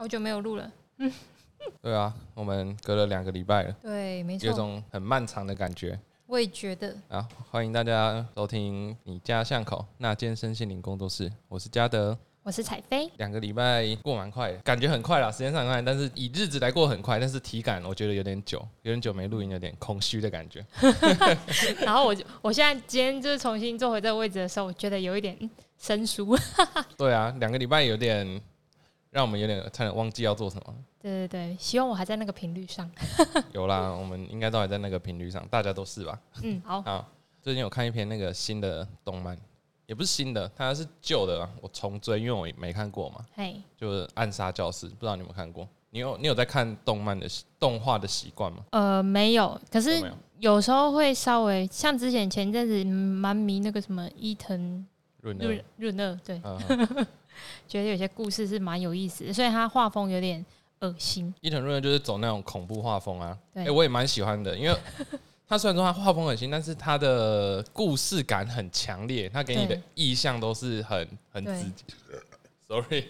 好久没有录了。嗯对啊，我们隔了两个礼拜了，对，没错有错，种很漫长的感觉我也觉得。啊！欢迎大家收听你家巷口那间身心灵工作室，我是嘉德。我是彩飞，两个礼拜过蛮快的，感觉很快啦，时间上很快，但是以日子来过很快，但是体感我觉得有点久，有点久没录音，有点空虚的感觉。然后我就我现在今天就是重新坐回这个位置的时候，我觉得有一点嗯生疏。对啊，两个礼拜有点让我们有点差点忘记要做什么。对对对，希望我还在那个频率上。有啦，我们应该都还在那个频率上，大家都是吧？嗯，好，好，最近有看一篇那个新的动漫，也不是新的，它是旧的啊，我重追，因为我没看过嘛，嘿，就是《暗杀教室》，不知道你有没有看过？你有你有在看动漫的习动画的习惯吗？呃，没有，可是有时候会稍微像之前前阵子嗯蛮迷那个什么伊藤润润润二，对，呃，觉得有些故事是蛮有意思的，所以他画风有点恶心。伊藤润二就是走那种恐怖画风啊，对。哎、我也蛮喜欢的，因为 他虽然说他画风恶心，但是他的故事感很强烈，他给你的对。意象都是很很直接，sorry，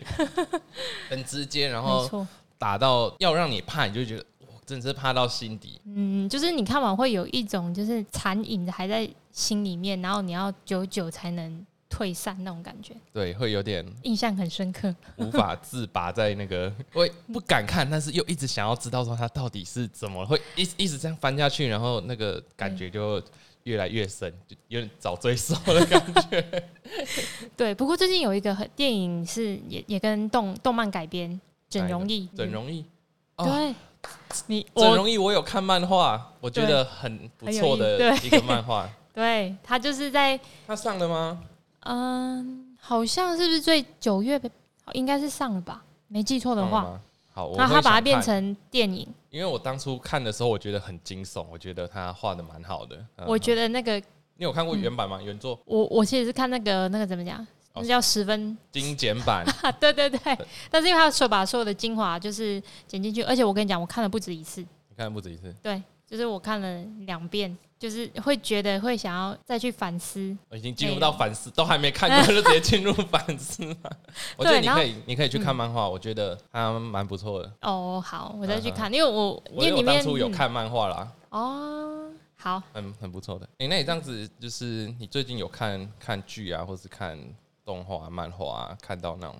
很直接，然后，打到要让你怕，你就觉得哇，真的是怕到心底。嗯，就是你看完会有一种就是残影还在心里面，然后你要久久才能退散那种感觉，对，会有点印象很深刻。无法自拔在那个，我也不敢看，但是又一直想要知道说他到底是怎么会一一直这样翻下去，然后那个感觉就越来越深，就有点找罪受的感觉。对，不过最近有一个很电影是也也跟动动漫改编，整容易，整容易，哦，对，你整容易我有看漫画，我觉得很不错的一个漫画。对他就是在他上了吗？嗯，好像是不是最九月应该是上了吧？没记错的话？好，我那他把它变成电影，因为我当初看的时候，我觉得很惊悚，我觉得他画的蛮好的。嗯。我觉得那个你有看过原版吗？原作？我我其实是看那个那个怎么讲，哦。那叫十分精简版，啊，对对对，但是因为他手把所有的精华就是剪进去，而且我跟你讲，我看了不止一次，你看不止一次。对，就是我看了两遍，就是会觉得会想要再去反思。我已经进入到反思，都还没看过就直接进入反思了。我觉得你可以，你可以去看漫画，我觉得它蛮不错的。哦，好，我再去看，因为我因为我为里面当初有看漫画啦，嗯哦，好，很很不错的。诶，那你这样子，就是你最近有看看剧啊，或是看动画、啊、漫画啊，看到那种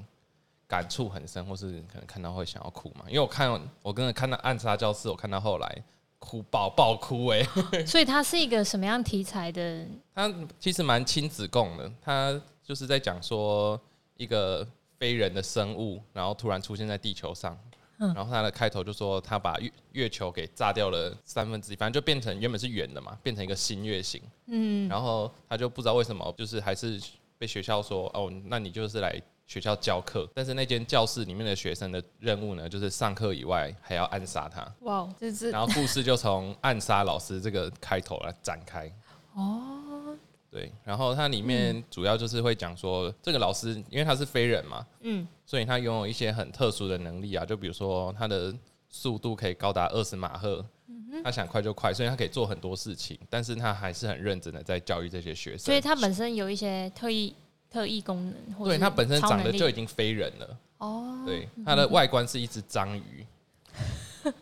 感触很深，或是可能看到会想要哭嘛？因为我看我跟着看到《暗杀教室》，我看到后来哭爆爆哭哎、所以它是一个什么样题材的？他其实蛮亲子共的，他就是在讲说一个非人的生物，然后突然出现在地球上，嗯然后他的开头就说他把月月球给炸掉了三分之一，反正就变成原本是圆的嘛，变成一个新月形，嗯，然后他就不知道为什么，就是还是被学校说哦，那你就是来。学校教课，但是那间教室里面的学生的任务呢，就是上课以外还要暗杀他。哇，这是然后故事就从暗杀老师这个开头来展开。哦，对，然后它里面主要就是会讲说，这个老师因为他是非人嘛，嗯，所以他拥有一些很特殊的能力啊，就比如说他的速度可以高达二十马赫，他想快就快，所以他可以做很多事情，但是他还是很认真的在教育这些学生。所以他本身有一些特异特异功能，对它本身长得就已经非人了，哦，对，它的外观是一只章鱼，嗯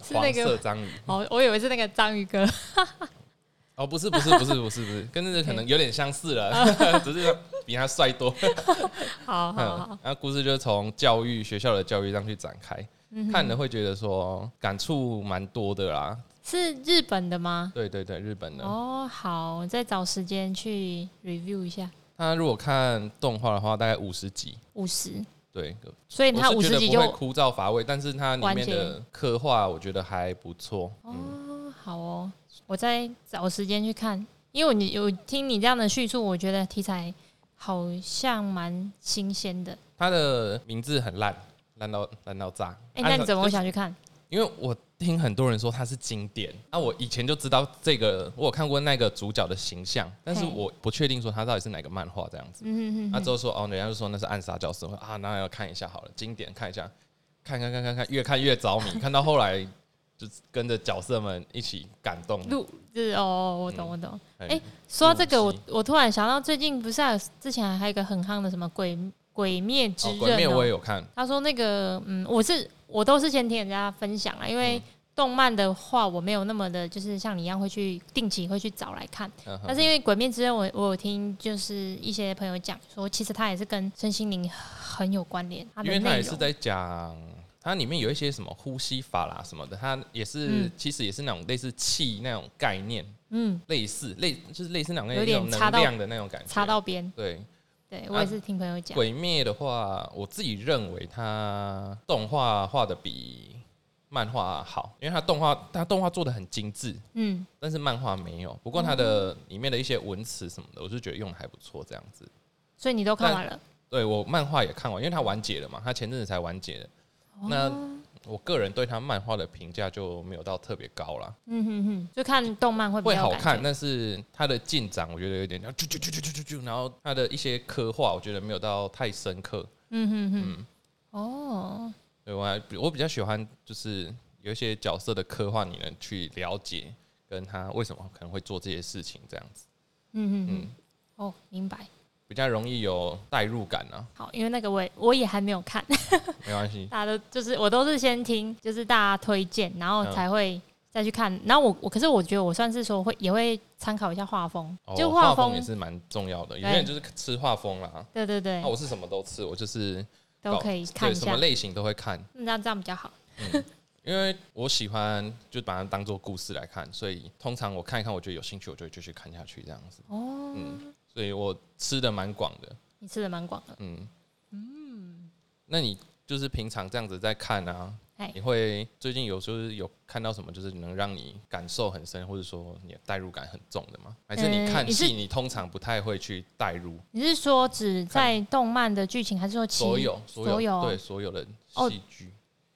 黄是那个色章鱼。哦，我以为是那个章鱼哥，哦，不是不是不是不是不是，跟那个可能有点相似了，只是比他帅多。好好嗯好，，然后故事就是从教育学校的教育上去展开，嗯看了会觉得说感触蛮多的啦。是日本的吗？对对对，日本的。哦，好，我再找时间去 review 一下他如果看动画的话，大概五十集，五十，对，所以它我是觉得五十集就不会枯燥乏味，但是它里面的刻画我觉得还不错。嗯，哦，好哦，我再找时间去看，因为你有听你这样的叙述，我觉得题材好像蛮新鲜的。它的名字很烂，烂到烂到炸。哎、按那你怎么会想去看？因为我听很多人说它是经典，那、我以前就知道这个，我有看过那个主角的形象，但是我不确定说它到底是哪个漫画这样子。嗯哼哼哼那之后说哦，人家就说那是暗杀教室，我说啊，那要看一下好了，经典看一下，看看看看看，越看越着迷，看到后来就是跟着角色们一起感动。录就是哦，我懂嗯我懂。哎哎说到这个，我我突然想到，最近不是还有之前还有一个很夯的什么鬼鬼灭之哦，刃》鬼灭我也哦。有看，他说那个，嗯，我是我都是先听人家分享啊，因为动漫的话，我没有那么的，就是像你一样会去定期会去找来看。但是因为《鬼灭之刃》我，我有听就是一些朋友讲说，其实它也是跟身心灵很有关联。因为它也是在讲，它里面有一些什么呼吸法啦什么的，它也是、嗯其实也是那种类似气那种概念，嗯类似类就是类似那种有点能量的那种感觉。插到边，对对我也是听朋友讲。鬼灭的话，我自己认为它动画画的比漫画好，因为它动画它动画做的很精致，嗯，但是漫画没有。不过它的里面的一些文词什么的，我就觉得用的还不错，这样子。所以你都看完了。对我漫画也看完，因为它完结了嘛，它前阵子才完结的。那我个人对他漫画的评价就没有到特别高啦，嗯哼哼，就看动漫会比会好看。但是它的进展我觉得有点，然后它的一些刻画我觉得没有到太深刻。嗯哼哼，嗯，哦，对我还我比较喜欢就是有一些角色的刻画，你能去了解跟他为什么可能会做这些事情，这样子，嗯哼哼。嗯，，哦，明白。比较容易有代入感啊。好，因为那个我也我也还没有看，没关系，大家都就是我都是先听，就是大家推荐，然后嗯。才会再去看。然后我我可是我觉得我算是说会也会参考一下画风，就哦画风也是蛮重要的，有对些人就是吃画风啦。对对对。那、，我是什么都吃，我就是都可以看一下对什么，类型都会看，嗯那这样比较好。因为我喜欢就把它当做故事来看，所以通常我看一看，我觉得有兴趣，我就会继续看下去这样子。哦，嗯，所以我吃的蛮广的，你吃的蛮广的，嗯。那你就是平常这样子在看啊哎，你会最近有时候有看到什么，就是能让你感受很深，或者说你的代入感很重的吗？还是你看戏，你通常不太会去代入？你是说只在动漫的剧情，还是说其所有所有对所有的哦戏剧，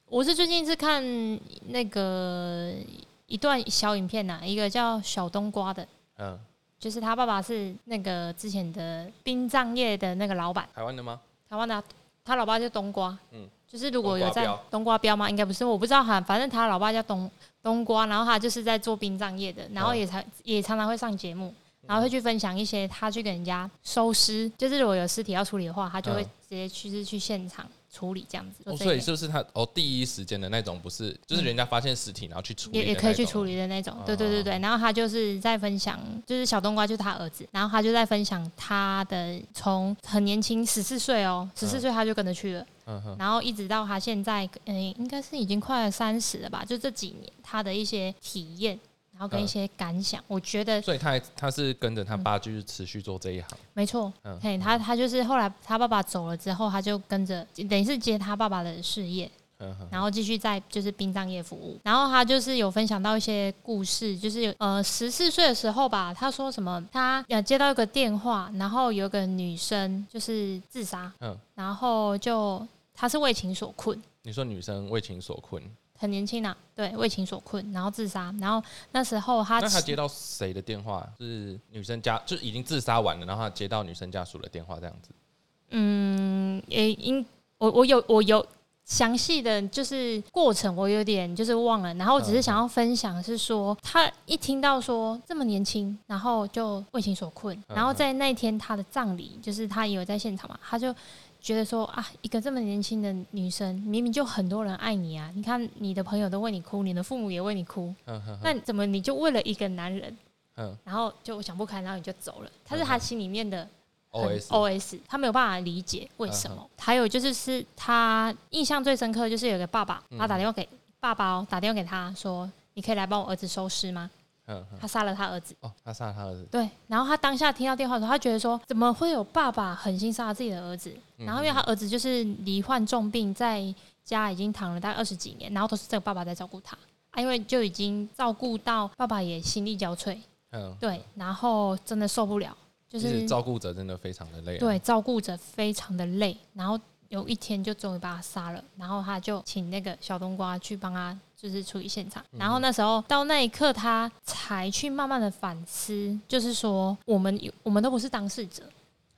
我是最近是看那个一段小影片呐、一个叫小冬瓜的，嗯，就是他爸爸是那个之前的殡葬业的那个老板，台湾的吗？台湾的啊、他老爸叫冬瓜，嗯就是如果有在冬瓜标冬瓜标吗？应该不是，我不知道哈，反正他老爸叫冬冬瓜，然后他就是在做殡葬业的，然后嗯也常、也常常会上节目。然后会去分享一些他去给人家收尸，就是如果有尸体要处理的话，他就会嗯直接去是去现场处理这样子。所以是不是他哦第一时间的那种，不是就是人家发现尸体然后去处理也也可以去处理的那种，对对对对。然后他就是在分享，就是小冬瓜就是他儿子，然后他就在分享他的从很年轻十四岁哦，十四岁他就跟着去了，嗯，然后一直到他现在，嗯、应该是已经快三十了吧，就这几年他的一些体验，然后跟一嗯些感想，我觉得所以他他是跟着他爸就是持续做这一行，没错，嗯嘿，他他就是后来他爸爸走了之后，他就跟着等于是接他爸爸的事业，嗯，然后继续在就是殡葬业服务。然后他就是有分享到一些故事，就是有呃十四岁的时候吧，他说什么他呃接到一个电话，然后有个女生就是自杀，嗯然后就他是为情所困。你说女生为情所困，很年轻啊，对，为情所困，然后自杀，然后那时候他那他接到谁的电话？是女生家，就已经自杀完了，然后他接到女生家属的电话这样子。嗯，也应我我有我有详细的就是过程，我有点就是忘了。然后我只是想要分享是说，他一听到说这么年轻，然后就为情所困，嗯然后在那天他的葬礼，就是他也有在现场嘛，他就。觉得说啊，一个这么年轻的女生，明明就很多人爱你啊！你看你的朋友都为你哭，你的父母也为你哭，那怎么你就为了一个男人，嗯然后就想不开，然后你就走了？他是他心里面的，O S，O S，他没有办法理解为什么。还有就是是他印象最深刻，就是有个爸爸，嗯他打电话给爸爸哦，打电话给他说：“你可以来帮我儿子收尸吗嗯？”，他杀了他儿子。哦，他杀了他儿子，对，然后他当下听到电话的时候，他觉得说，怎么会有爸爸狠心杀了自己的儿子？嗯然后因为他儿子就是罹患重病，在家已经躺了大概二十几年，然后都是这个爸爸在照顾他。啊，因为就已经照顾到爸爸也心力交瘁，嗯，对，然后真的受不了，就是照顾者真的非常的累、啊，对，照顾者非常的累，然后有一天就终于把他杀了，然后他就请那个小冬瓜去帮他就是处理现场，然后那时候到那一刻他才去慢慢的反思，就是说我们我们都不是当事者，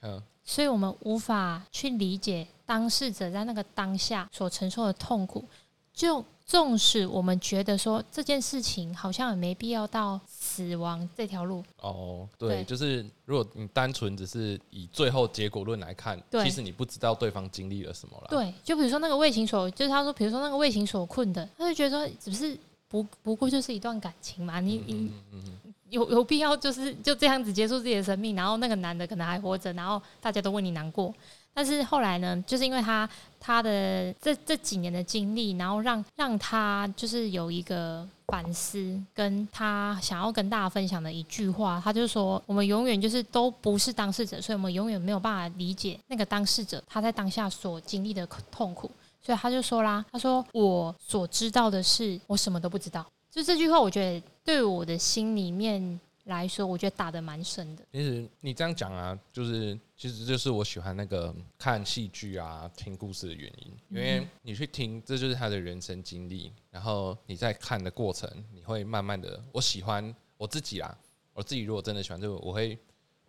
嗯所以我们无法去理解当事者在那个当下所承受的痛苦，就纵使我们觉得说这件事情好像也没必要到死亡这条路，哦，对，对。就是如果你单纯只是以最后结果论来看，其实你不知道对方经历了什么了。对，就比如说那个为情所，就是他说，比如说那个为情所困的，他就觉得说，只是不不过就是一段感情嘛，你你嗯嗯嗯，有有必要就是就这样子结束自己的生命，然后那个男的可能还活着，然后大家都为你难过。但是后来呢，就是因为他他的这这几年的经历，然后让让他就是有一个反思，跟他想要跟大家分享的一句话，他就说：我们永远就是都不是当事者，所以我们永远没有办法理解那个当事者他在当下所经历的痛苦。所以他就说啦，他说我所知道的是，我什么都不知道。就这句话，我觉得对我的心里面来说，我觉得打的蛮深的。其实你这样讲啊，就是其实就是我喜欢那个看戏剧啊、听故事的原因，因为你去听，这就是他的人生经历，然后你在看的过程，你会慢慢的，我喜欢我自己啦，我自己如果真的喜欢这个，我会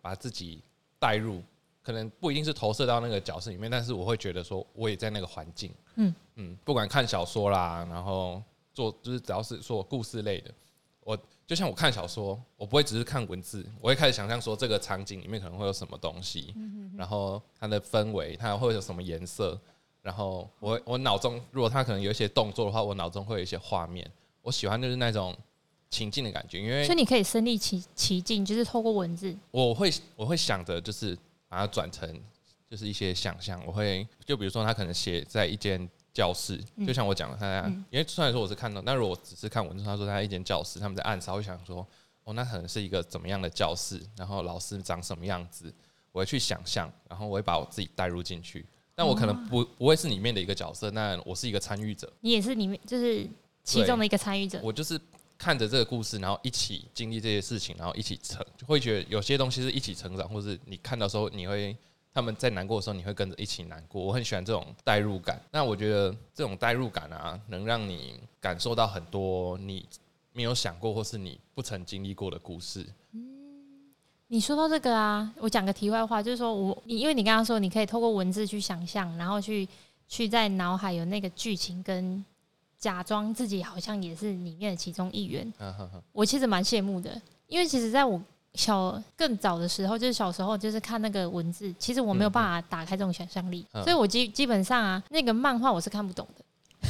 把自己带入，可能不一定是投射到那个角色里面，但是我会觉得说我也在那个环境，嗯。嗯，不管看小说啦，然后做就是只要是说故事类的，我就像我看小说，我不会只是看文字，我会开始想象说这个场景里面可能会有什么东西，然后它的氛围，它会有什么颜色，然后我我脑中如果它可能有一些动作的话，我脑中会有一些画面，我喜欢就是那种情境的感觉，因为所以你可以身临其其境，就是透过文字，我会我会想着就是把它转成就是一些想象，我会就比如说他可能写在一间教室，嗯就像我讲的，他因为虽然说我是看到，但如果只是看文字，他说他一间教室，他们在暗杀，我会想说哦，那可能是一个怎么样的教室，然后老师长什么样子，我会去想象，然后我会把我自己带入进去。但我可能不不会是里面的一个角色，那我是一个参与者，你也是里面就是其中的一个参与者。我就是看着这个故事，然后一起经历这些事情，然后一起成，就会觉得有些东西是一起成长，或是你看到时候，你会他们在难过的时候，你会跟着一起难过。我很喜欢这种代入感。那我觉得这种代入感啊，能让你感受到很多你没有想过或是你不曾经历过的故事。你说到这个啊，我讲个题外话，就是说我你因为你刚刚说你可以透过文字去想象，然后去去在脑海有那个剧情，跟假装自己好像也是里面的其中一员。我其实蛮羡慕的，因为其实在我小更早的时候，就是小时候就是看那个文字，其实我没有办法打开这种想象力，嗯所以我基基本上啊，那个漫画我是看不懂的。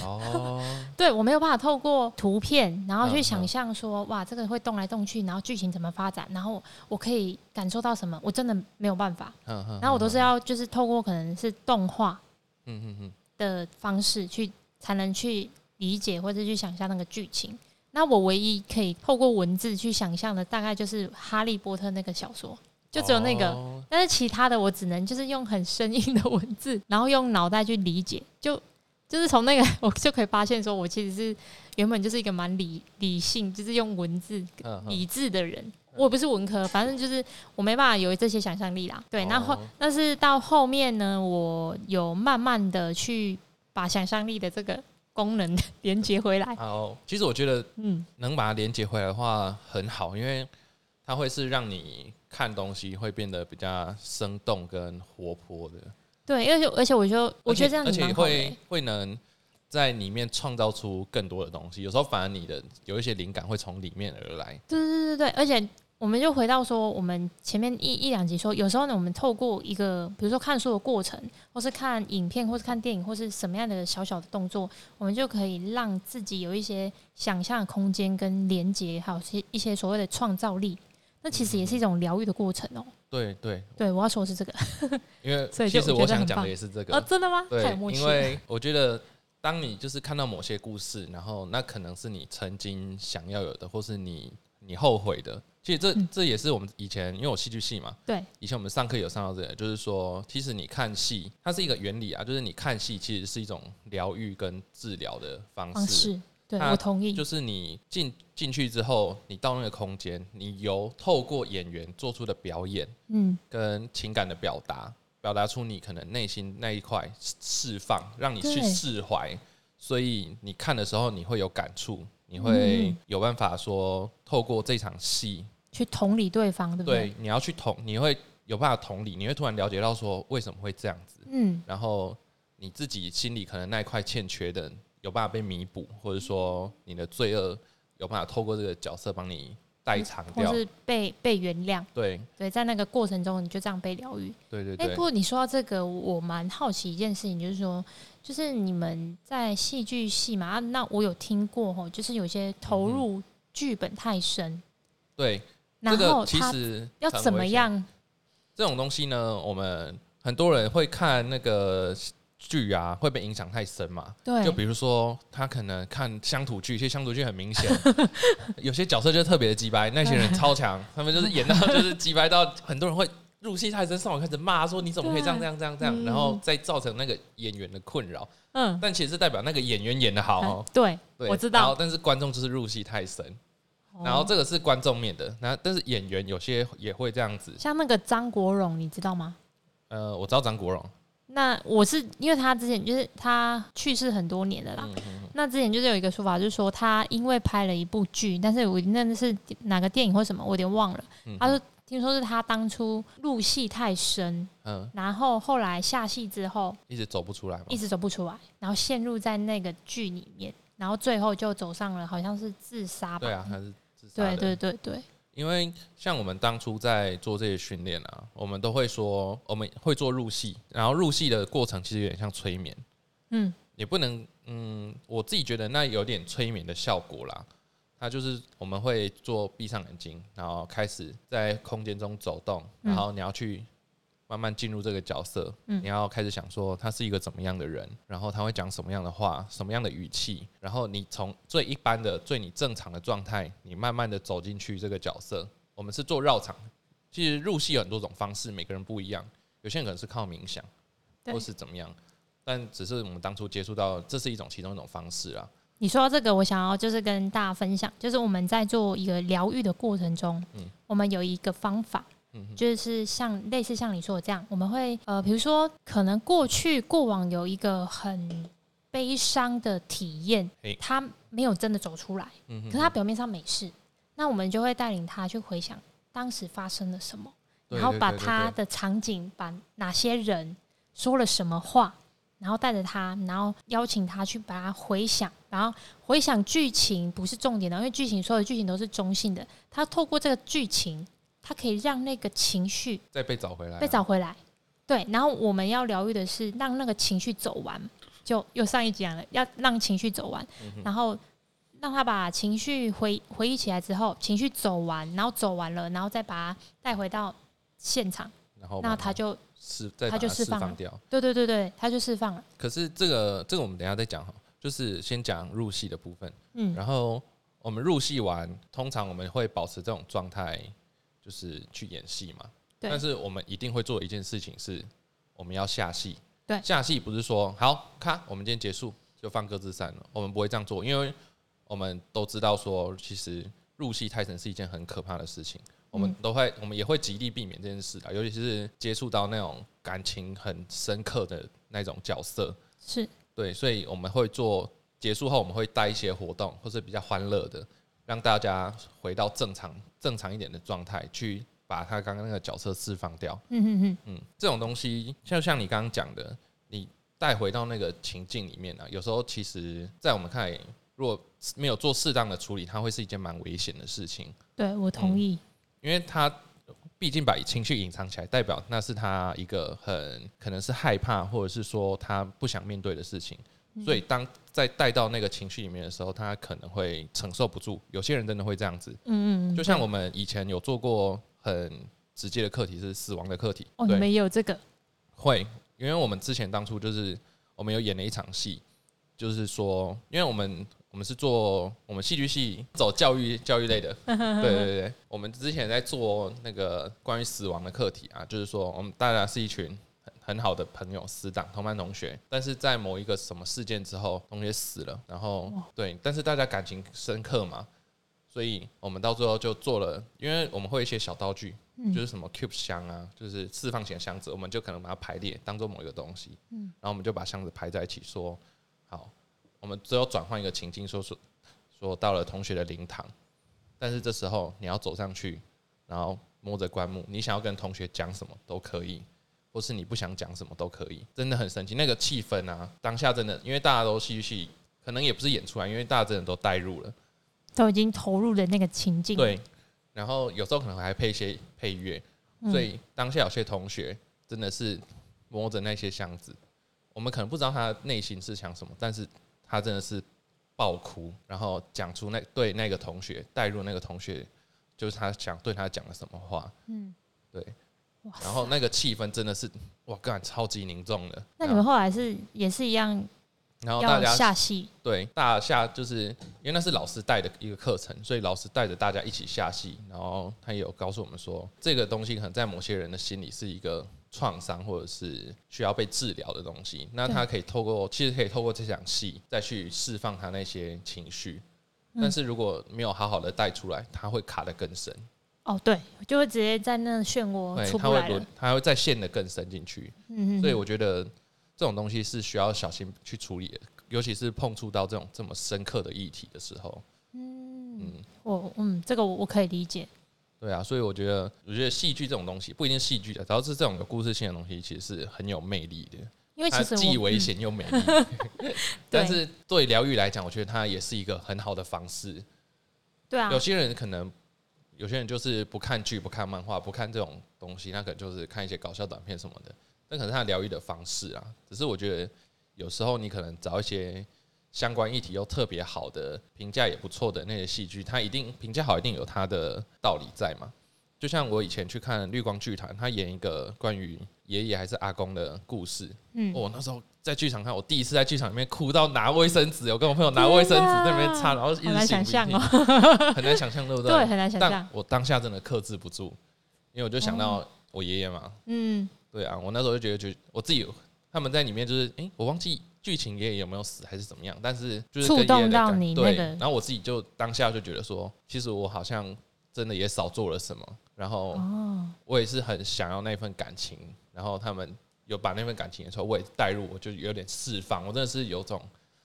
哦，对我没有办法透过图片，然后去嗯想象说，哇，这个会动来动去，然后剧情怎么发展，然后我可以感受到什么，我真的没有办法。嗯嗯，然后我都是要就是透过可能是动画嗯嗯嗯，的方式去才能去理解或者去想象那个剧情。那我唯一可以透过文字去想象的，大概就是《哈利波特》那个小说，就只有那个。哦但是其他的我只能就是用很生硬的文字，然后用脑袋去理解，就就是从那个 我就可以发现，说我其实是原本就是一个蛮理理性，就是用文字理智的人。我也不是文科，反正就是我没办法有这些想象力啦。对，那后哦但是到后面呢，我有慢慢的去把想象力的这个功能连接回来。好，其实我觉得嗯，能把它连接回来的话很好，因为它会是让你看东西会变得比较生动跟活泼的。对，而且而且我就我觉得这样而且会欸。会能在里面创造出更多的东西。有时候反而你的有一些灵感会从里面而来。对对对对，而且我们就回到说，我们前面一一两集说，有时候呢，我们透过一个比如说看书的过程，或是看影片，或是看电影，或是什么样的小小的动作，我们就可以让自己有一些想象的空间跟连接，还有些一些所谓的创造力。那其实也是一种疗愈的过程哦、对对，对，我要说的是这个。因为 其实我想讲的也是这哦，个。真的吗？对因了。为我觉得当你就是看到某些故事，然后那可能是你曾经想要有的，或是你你后悔的。其实这嗯这也是我们以前，因为我戏剧系嘛，对，以前我们上课有上到这个，就是说，其实你看戏，它是一个原理啊，就是你看戏其实是一种疗愈跟治疗的方方式。式，对它我同意。就是你进进去之后，你到那个空间，你由透过演员做出的表演嗯，跟情感的表达，表达出你可能内心那一块释放，让你去对释怀。所以你看的时候，你会有感触，你会嗯有办法说，透过这场戏，去同理对方，对不对？对，你要去同，你会有办法同理，你会突然了解到说为什么会这样子，嗯，然后你自己心里可能那一块欠缺的，有办法被弥补，或者说你的罪恶有办法透过这个角色帮你代偿掉。或是被被原谅。对对，在那个过程中，你就这样被疗愈。哎、对对对不，过你说到这个，我蛮好奇一件事情，就是说，就是你们在戏剧系嘛，啊，那我有听过吼，就是有些投入剧本太深，对，然后他实要怎么样？这种东西呢，我们很多人会看那个剧啊，会被影响太深嘛。对，就比如说，他可能看乡土剧，其实乡土剧很明显，有些角色就特别的鸡掰，那些人超强，他们就是演到 就是鸡掰到很多人会入戏太深，上网开始骂说你怎么可以这样这样这样这样，嗯然后再造成那个演员的困扰。嗯，但其实是代表那个演员演的好哦，对，对，我知道。然后但是观众就是入戏太深，然后哦这个是观众面的，那但是演员有些也会这样子。像那个张国荣，你知道吗？呃，我知道张国荣，那我是因为他之前就是他去世很多年了啦。那之前就是有一个说法，就是说他因为拍了一部剧，但是我那是哪个电影或什么，我有点忘了。嗯他说听说是他当初入戏太深，嗯，然后后来下戏之后一直走不出来嘛一。直走不出来，然后陷入在那个剧里面，然后最后就走上了好像是自杀吧。对啊，他是自杀对的。对对对，因为像我们当初在做这些训练啊，我们都会说我们会做入戏，然后入戏的过程其实有点像催眠，嗯，也不能，嗯，我自己觉得那有点催眠的效果啦。它就是我们会做闭上眼睛，然后开始在空间中走动，嗯然后你要去慢慢进入这个角色，嗯你要开始想说他是一个怎么样的人，然后他会讲什么样的话，什么样的语气，然后你从最一般的、最你正常的状态，你慢慢的走进去这个角色。我们是做绕场，其实入戏有很多种方式，每个人不一样，有些人可能是靠冥想，或是怎么样，但只是我们当初接触到，这是一种其中一种方式啊。你说到这个，我想要就是跟大家分享，就是我们在做一个疗愈的过程中，嗯我们有一个方法，嗯就是像类似像你说的这样，我们会呃，比如说可能过去过往有一个很悲伤的体验，他没有真的走出来，嗯可是他表面上没事，那我们就会带领他去回想当时发生了什么，然后把他的场景，把哪些人说了什么话，然后带着他，然后邀请他去把它回想，然后回想剧情不是重点的，因为剧情所有的剧情都是中性的，他透过这个剧情，他可以让那个情绪再被找回来啊、被找回来。对，然后我们要疗愈的是让那个情绪走完，就又上一集讲了，要让情绪走完，嗯然后让他把情绪回回忆起来之后，情绪走完，然后走完了，然后再把它带回到现场，然后那他就释再他就释放掉。对对对对，他就释放了。可是这个这个我们等一下再讲哈，就是先讲入戏的部分，嗯，然后我们入戏完，通常我们会保持这种状态，就是去演戏嘛。对但是我们一定会做一件事情是，我们要下戏。对下戏不是说好，咔，我们今天结束就放各自散了，我们不会这样做，因为我们都知道说，其实入戏太深是一件很可怕的事情。我们嗯都会，我们也会极力避免这件事的，尤其是接触到那种感情很深刻的那种角色。是对，所以我们会做结束后，我们会带一些活动，或是比较欢乐的，让大家回到正常正常一点的状态，去把他刚刚那个角色释放掉。嗯嗯嗯，嗯，这种东西就像你刚刚讲的，你带回到那个情境里面呢、啊，有时候其实，在我们看来，如果没有做适当的处理，它会是一件蛮危险的事情，对我同意。因为他毕竟把情绪隐藏起来，代表那是他一个很可能是害怕，或者是说他不想面对的事情。所以当在带到那个情绪里面的时候，他可能会承受不住。有些人真的会这样子，嗯嗯嗯，就像我们以前有做过很直接的课题，是死亡的课题。哦，你对，们也有这个，会，因为我们之前当初就是我们有演了一场戏，就是说，因为我们我们是做我们戏剧系走教育教育类的，对对对，我们之前在做那个关于死亡的课题啊，就是说我们大家是一群很很好的朋友、死党、同班同学，但是在某一个什么事件之后，同学死了，然后对，但是大家感情深刻嘛，所以我们到最后就做了，因为我们会有一些小道具，就是什么 cube 箱啊，就是释放型的箱子，我们就可能把它排列当做某一个东西，嗯。然后我们就把箱子排在一起，说好，我们最后转换一个情境，说说说到了同学的灵堂，但是这时候你要走上去，然后摸着棺木，你想要跟同学讲什么都可以。或是你不想讲什么都可以，真的很神奇。那个气氛啊，当下真的，因为大家都戏剧系，可能也不是演出来，因为大家真的都带入了，都已经投入了那个情境。对。然后有时候可能还配一些配乐，所以当下有些同学真的是摸着那些箱子，我们可能不知道他内心是想什么，但是他真的是爆哭，然后讲出那对那个同学带入那个同学，就是他想对他讲了什么话。嗯，对。然后那个气氛真的是哇，干超级凝重的。那你们后来是也是一样？然后大家下戏，对，大下就是因为那是老师带的一个课程，所以老师带着大家一起下戏。然后他也有告诉我们说，这个东西可能在某些人的心里是一个创伤，或者是需要被治疗的东西。那他可以透过，其实可以透过这场戏再去释放他那些情绪。但是如果没有好好的带出来，他会卡得更深。哦，对，就会直接在那漩涡出不来了。他会再陷得更深进去。嗯嗯。所以我觉得。这种东西是需要小心去处理的，尤其是碰触到这种这么深刻的议题的时候。嗯嗯，我嗯，这个我我可以理解。对啊，所以我觉得，我觉得戏剧这种东西不一定戏剧的，只要是这种有故事性的东西，其实是很有魅力的。因为其实既危险又美丽。但是对疗愈来讲，我觉得它也是一个很好的方式。对啊，有些人可能，有些人就是不看剧、不看漫画、不看这种东西，那可能就是看一些搞笑短片什么的。那可能是他疗愈的方式啊，只是我觉得有时候你可能找一些相关议题又特别好的、评价也不错的那些戏剧，它一定评价好，一定有它的道理在嘛。就像我以前去看绿光剧团，他演一个关于爷爷还是阿公的故事，嗯，我那时候在剧场看，我第一次在剧场里面哭到拿卫生纸，我跟我朋友拿卫生纸那边擦，然后很难想象哦，很难想象，对不对？对，很难想象。我当下真的克制不住，因为我就想到我爷爷嘛，嗯。对啊，我那时候就觉得，就我自己他们在里面就是，哎，我忘记剧情爷爷有没有死还是怎么样，但是就是触动到你对，然后我自己就当下就觉得说，其实我好像真的也少做了什么，然后我也是很想要那份感情，然后他们有把那份感情的时候，我也带入，我就有点释放，我真的是有种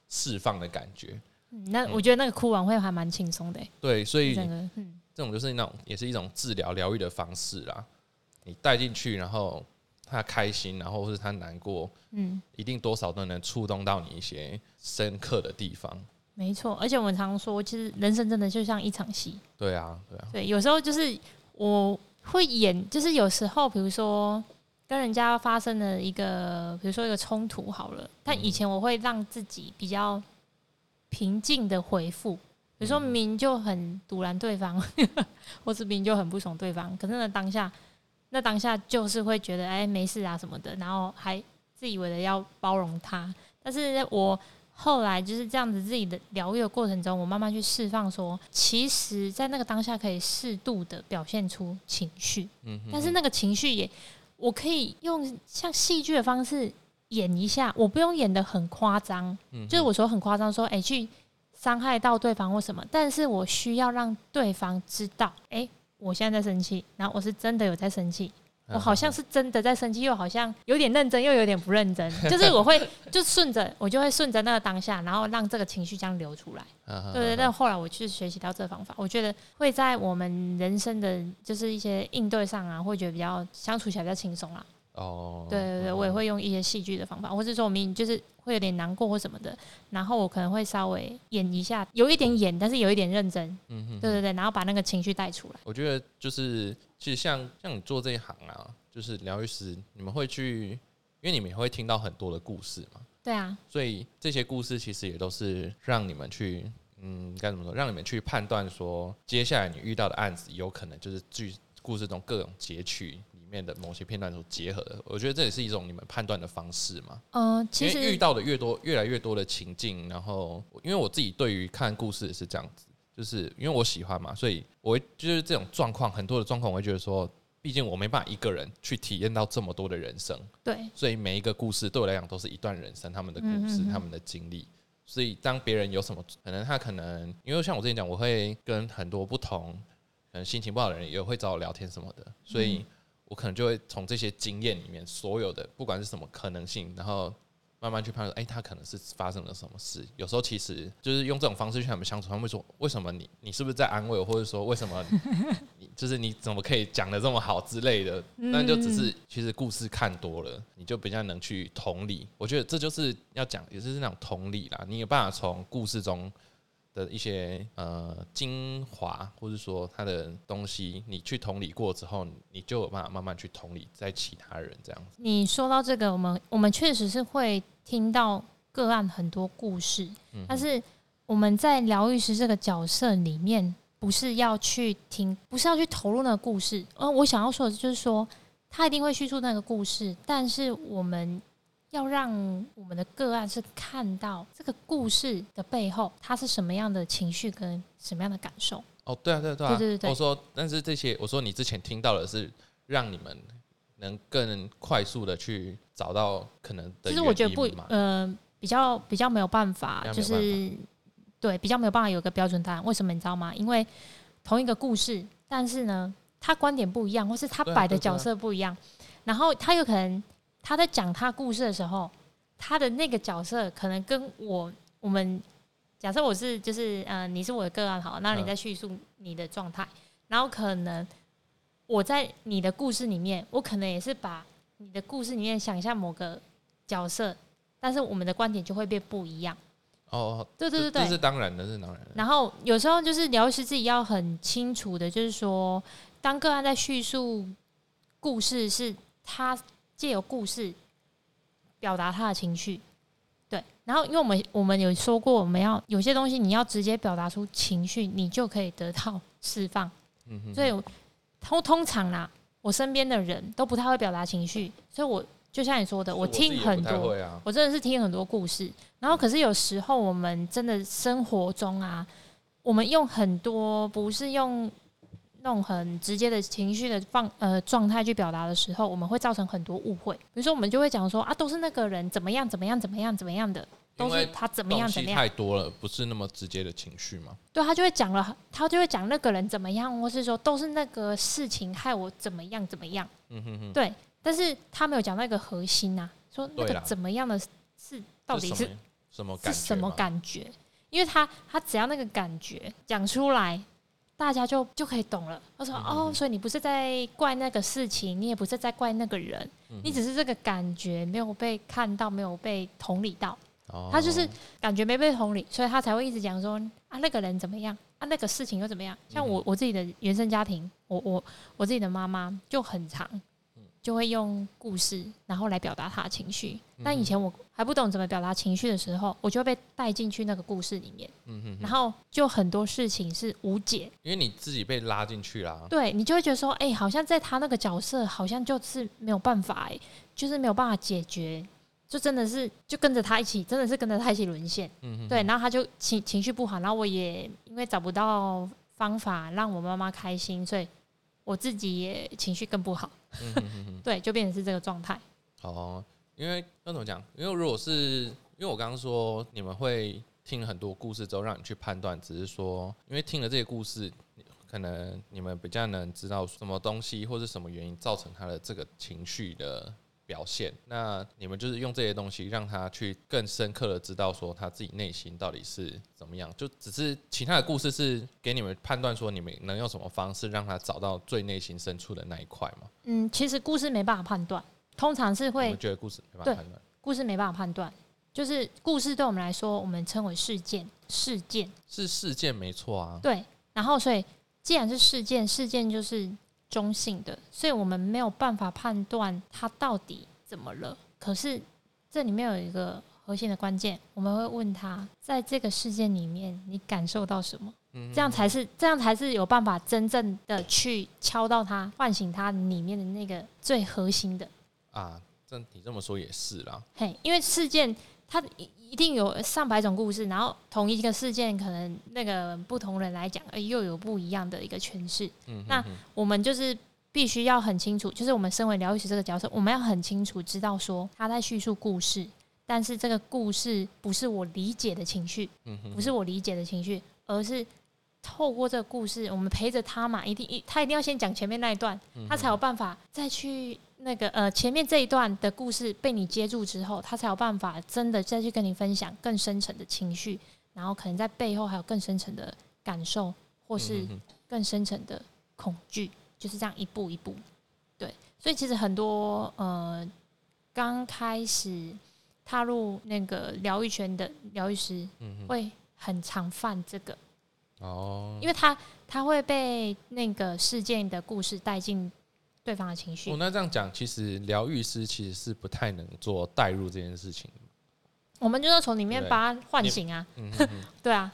释放的感觉。那我觉得那个哭完会还蛮轻松的。对，所以这种就是那种也是一种治疗疗愈的方式啦，你带进去，然后。他开心，然后或是他难过，嗯，一定多少都能触动到你一些深刻的地方。没错，而且我们常说，其实人生真的就像一场戏。对啊，对啊。对，有时候就是我会演，就是有时候，比如说跟人家发生了一个，比如说一个冲突好了，但以前我会让自己比较平静的回复，比如说明明就很堵拦对方，或是明明就很不爽对方，可是呢当下。那当下就是会觉得哎没事啊什么的，然后还自以为的要包容他。但是我后来就是这样子自己的疗愈的过程中，我慢慢去释放，说其实，在那个当下可以适度的表现出情绪，嗯，但是那个情绪也我可以用像戏剧的方式演一下，我不用演的很夸张，嗯，就是我说很夸张，说哎去伤害到对方或什么，但是我需要让对方知道，哎。我现在在生气，然后我是真的有在生气，我好像是真的在生气，又好像有点认真，又有点不认真，就是我会就顺着，我就会顺着那个当下，然后让这个情绪这样流出来。对对，但后来我去学习到这个方法，我觉得会在我们人生的就是一些应对上啊，会觉得比较相处起来比较轻松啦。哦，对对对，我也会用一些戏剧的方法，或者说我们就是会有点难过或什么的，然后我可能会稍微演一下，有一点演，但是有一点认真，嗯哼，对对对，然后把那个情绪带出来。我觉得就是其实像像你做这一行啊，就是疗愈师，你们会去，因为你们也会听到很多的故事嘛，对啊，所以这些故事其实也都是让你们去，嗯，该怎么说，让你们去判断说，接下来你遇到的案子有可能就是剧故事中各种截取里。面的某些片段所结合的，我觉得这也是一种你们判断的方式嘛。嗯，其实遇到的越多，越来越多的情境，然后因为我自己对于看故事也是这样子，就是因为我喜欢嘛，所以我会就是这种状况，很多的状况，我会觉得说，毕竟我没办法一个人去体验到这么多的人生，对，所以每一个故事对我来讲都是一段人生，他们的故事，他们的经历。所以当别人有什么可能，他可能因为像我之前讲，我会跟很多不同可能心情不好的人也会找我聊天什么的，所以。我可能就会从这些经验里面，所有的不管是什么可能性，然后慢慢去判断，哎、他可能是发生了什么事。有时候其实就是用这种方式去跟他们相处，他们会说，为什么你你是不是在安慰我，或者说为什么你 就是你怎么可以讲的这么好之类的？那就只是其实故事看多了，你就比较能去同理。我觉得这就是要讲，也就是那种同理啦。你有办法从故事中的一些呃精华，或者说他的东西，你去同理过之后，你就有办法慢慢去同理在其他人这样子。你说到这个，我们我们确实是会听到个案很多故事，嗯但是我们在疗愈师这个角色里面，不是要去听，不是要去投入那个故事。而我想要说的就是说，他一定会叙述那个故事，但是我们要让我们的个案是看到这个故事的背后，他是什么样的情绪跟什么样的感受。哦，对啊，对啊，对啊。对对对对我说，但是这些，我说你之前听到的是让你们能更快速的去找到可能的其实我觉得不原因嘛，呃，比较比较没有办法，就是对比较没有办法有个标准答案。为什么你知道吗？因为同一个故事，但是呢，他观点不一样，或是他摆的角色不一样，然后他有可能他在讲他故事的时候，他的那个角色可能跟我我们假设我是就是呃你是我的个案好，那你嗯在叙述你的状态，然后可能我在你的故事里面，我可能也是把你的故事里面想象某个角色，但是我们的观点就会变不一样。哦，对对对对这这是。当然的，这是当然的。然后有时候就是疗愈师自己要很清楚的，就是说，当个案在叙述故事，是他借由故事表达他的情绪。对，然后因为我们我们有说过，我们要有些东西你要直接表达出情绪，你就可以得到释放。嗯哼，所以通通常啦，我身边的人都不太会表达情绪，所以我就像你说的，我听很多，我真的是听很多故事。然后可是有时候我们真的生活中啊，我们用很多不是用那种很直接的情绪的放呃状态去表达的时候，我们会造成很多误会。比如说我们就会讲说啊，都是那个人怎么样怎么样怎么样怎么样的，都是他怎么样怎么样。太多了，不是那么直接的情绪嘛。对他就会讲了，他就会讲那个人怎么样，或是说都是那个事情害我怎么样怎么样。嗯哼哼，对，但是他没有讲那个核心呐、说那个怎么样的是到底是什么什么感觉是什么？感觉？因为他他只要那个感觉讲出来，大家就就可以懂了。他说、嗯哦，所以你不是在怪那个事情，你也不是在怪那个人，嗯你只是这个感觉没有被看到，没有被同理到。哦他就是感觉没被同理，所以他才会一直讲说啊那个人怎么样啊那个事情又怎么样。像我我自己的原生家庭，我我我自己的妈妈就很常就会用故事然后来表达他的情绪。但以前我还不懂怎么表达情绪的时候，我就会被带进去那个故事里面，嗯哼哼，然后就很多事情是无解。因为你自己被拉进去啦。对你就会觉得说，哎、好像在他那个角色，好像就是没有办法、哎，就是没有办法解决，就真的是就跟着他一起，真的是跟着他一起沦陷。嗯哼，对，然后他就情情绪不好，然后我也因为找不到方法让我妈妈开心，所以我自己也情绪更不好。嗯哼哼哼，对，就变成是这个状态。哦，因为要怎么讲？因为如果是因为我刚刚说你们会听很多故事之后让你去判断，只是说因为听了这些故事，可能你们比较能知道什么东西或是什么原因造成他的这个情绪的表现。那你们就是用这些东西让他去更深刻的知道说他自己内心到底是怎么样。就只是其他的故事是给你们判断说你们能用什么方式让他找到最内心深处的那一块吗？嗯，其实故事没办法判断，通常是会们觉得故事没办对法判断，故事没办法判断，就是故事对我们来说，我们称为事件，事件是事件没错啊。对。然后所以既然是事件，事件就是中性的，所以我们没有办法判断他到底怎么了。可是这里面有一个核心的关键，我们会问他，在这个事件里面，你感受到什么？嗯这样才是这样才是有办法真正的去敲到他，唤醒他里面的那个最核心的。啊，这你这么说也是啦。嘿，因为事件它一一定有上百种故事，然后同一个事件，可能那个不同人来讲，哎，又有不一样的一个诠释。嗯哼那我们就是必须要很清楚，就是我们身为疗愈师这个角色，我们要很清楚知道说他在叙述故事，但是这个故事不是我理解的情绪，嗯不是我理解的情绪，而是透过这个故事，我们陪着他嘛，一定一他一定要先讲前面那一段，嗯。他才有办法再去那个呃前面这一段的故事被你接住之后，他才有办法真的再去跟你分享更深层的情绪，然后可能在背后还有更深层的感受，或是更深层的恐惧，就是这样一步一步。对，所以其实很多呃刚开始踏入那个疗愈圈的疗愈师，嗯。会很常犯这个，哦，因为他他会被那个事件的故事带进对方的情绪哦，。那这样讲，其实疗愈师其实是不太能做代入这件事情。我们就是从里面把他唤醒啊，嗯哼哼，对啊，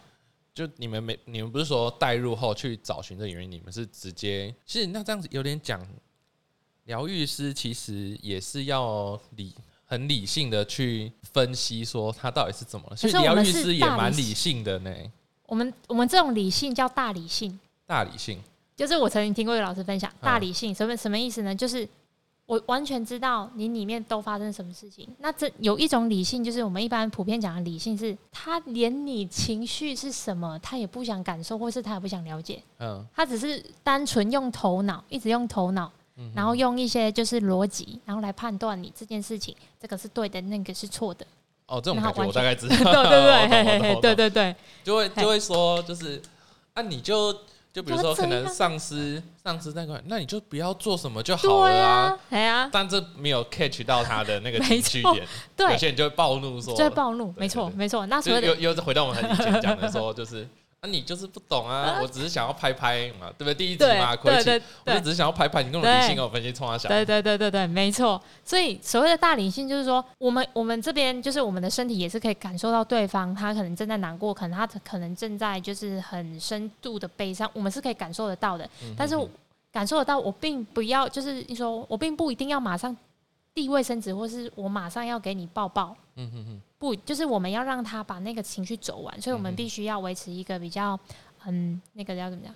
就你们没，你们不是说代入后去找寻这个原因，你们是直接，其实那这样子有点讲，疗愈师其实也是要理很理性的去分析说他到底是怎么了。其实可是我们是疗愈师也蛮理性的呢，我们我们这种理性叫大理性，大理性。就是我曾经听过一个老师分享，嗯大理性什么什么意思呢？就是我完全知道你里面都发生什么事情。那这有一种理性，就是我们一般普遍讲的理性是，他连你情绪是什么，他也不想感受，或是他也不想了解，嗯，他只是单纯用头脑，一直用头脑，嗯然后用一些就是逻辑，然后来判断你这件事情，这个是对的，那个是错的。哦，这种感觉然后完全我大概知道，对对我对，对对对，就会就会说，就是啊，你就就比如说，可能样上司上司那块，那你就不要做什么就好了啊。啊，哎呀，但这没有 catch 到他的那个情绪点，有，些人就会暴怒说，就会暴怒，没错对对没错。那所谓的就是又又回到我们很以前讲的说，就是啊，你就是不懂啊，我只是想要拍拍嘛，对不对？第一集嘛，亏气，对对对我就只是想要拍拍，你跟我理性跟我分析冲他想，对对对对对，没错。所以所谓的大理性，就是说，我们我们这边就是我们的身体也是可以感受到对方他可能正在难过，可能他可能正在就是很深度的悲伤，我们是可以感受得到的。嗯但是感受得到，我并不要，就是你说我并不一定要马上递卫生纸，或是我马上要给你抱抱。嗯哼哼，不，就是我们要让他把那个情绪走完，所以我们嗯必须要维持一个比较，嗯，那个叫怎么讲，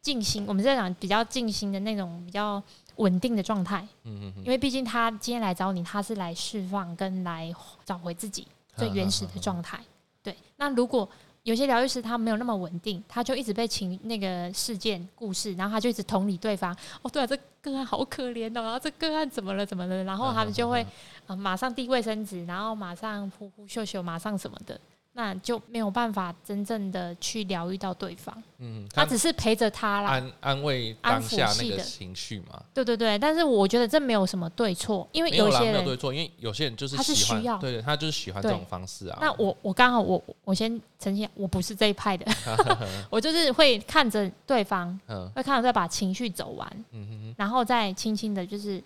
静心。我们在讲比较静心的那种比较稳定的状态，嗯哼哼，因为毕竟他今天来找你，他是来释放跟来找回自己 最原始的状态。对，那如果有些疗愈师他没有那么稳定，他就一直被情那个事件故事，然后他就一直同理对方。哦，对啊，这好可怜哦，然后这个案怎么了怎么了，然后他们就会呃马上递卫生纸，然后马上呼呼秀秀，马上什么的，那就没有办法真正的去疗愈到对方。嗯，他他只是陪着他啦，安安慰安当下那个情绪嘛，对对对。但是我觉得这没有什么对错，因为有，些人没有对错，因为有些人就是他是喜欢需要。对对，他就是喜欢这种方式啊。那我我刚好我我先澄清，我不是这一派的，我就是会看着对方，嗯。会看着再把情绪走完，嗯哼哼，然后再轻轻的，就是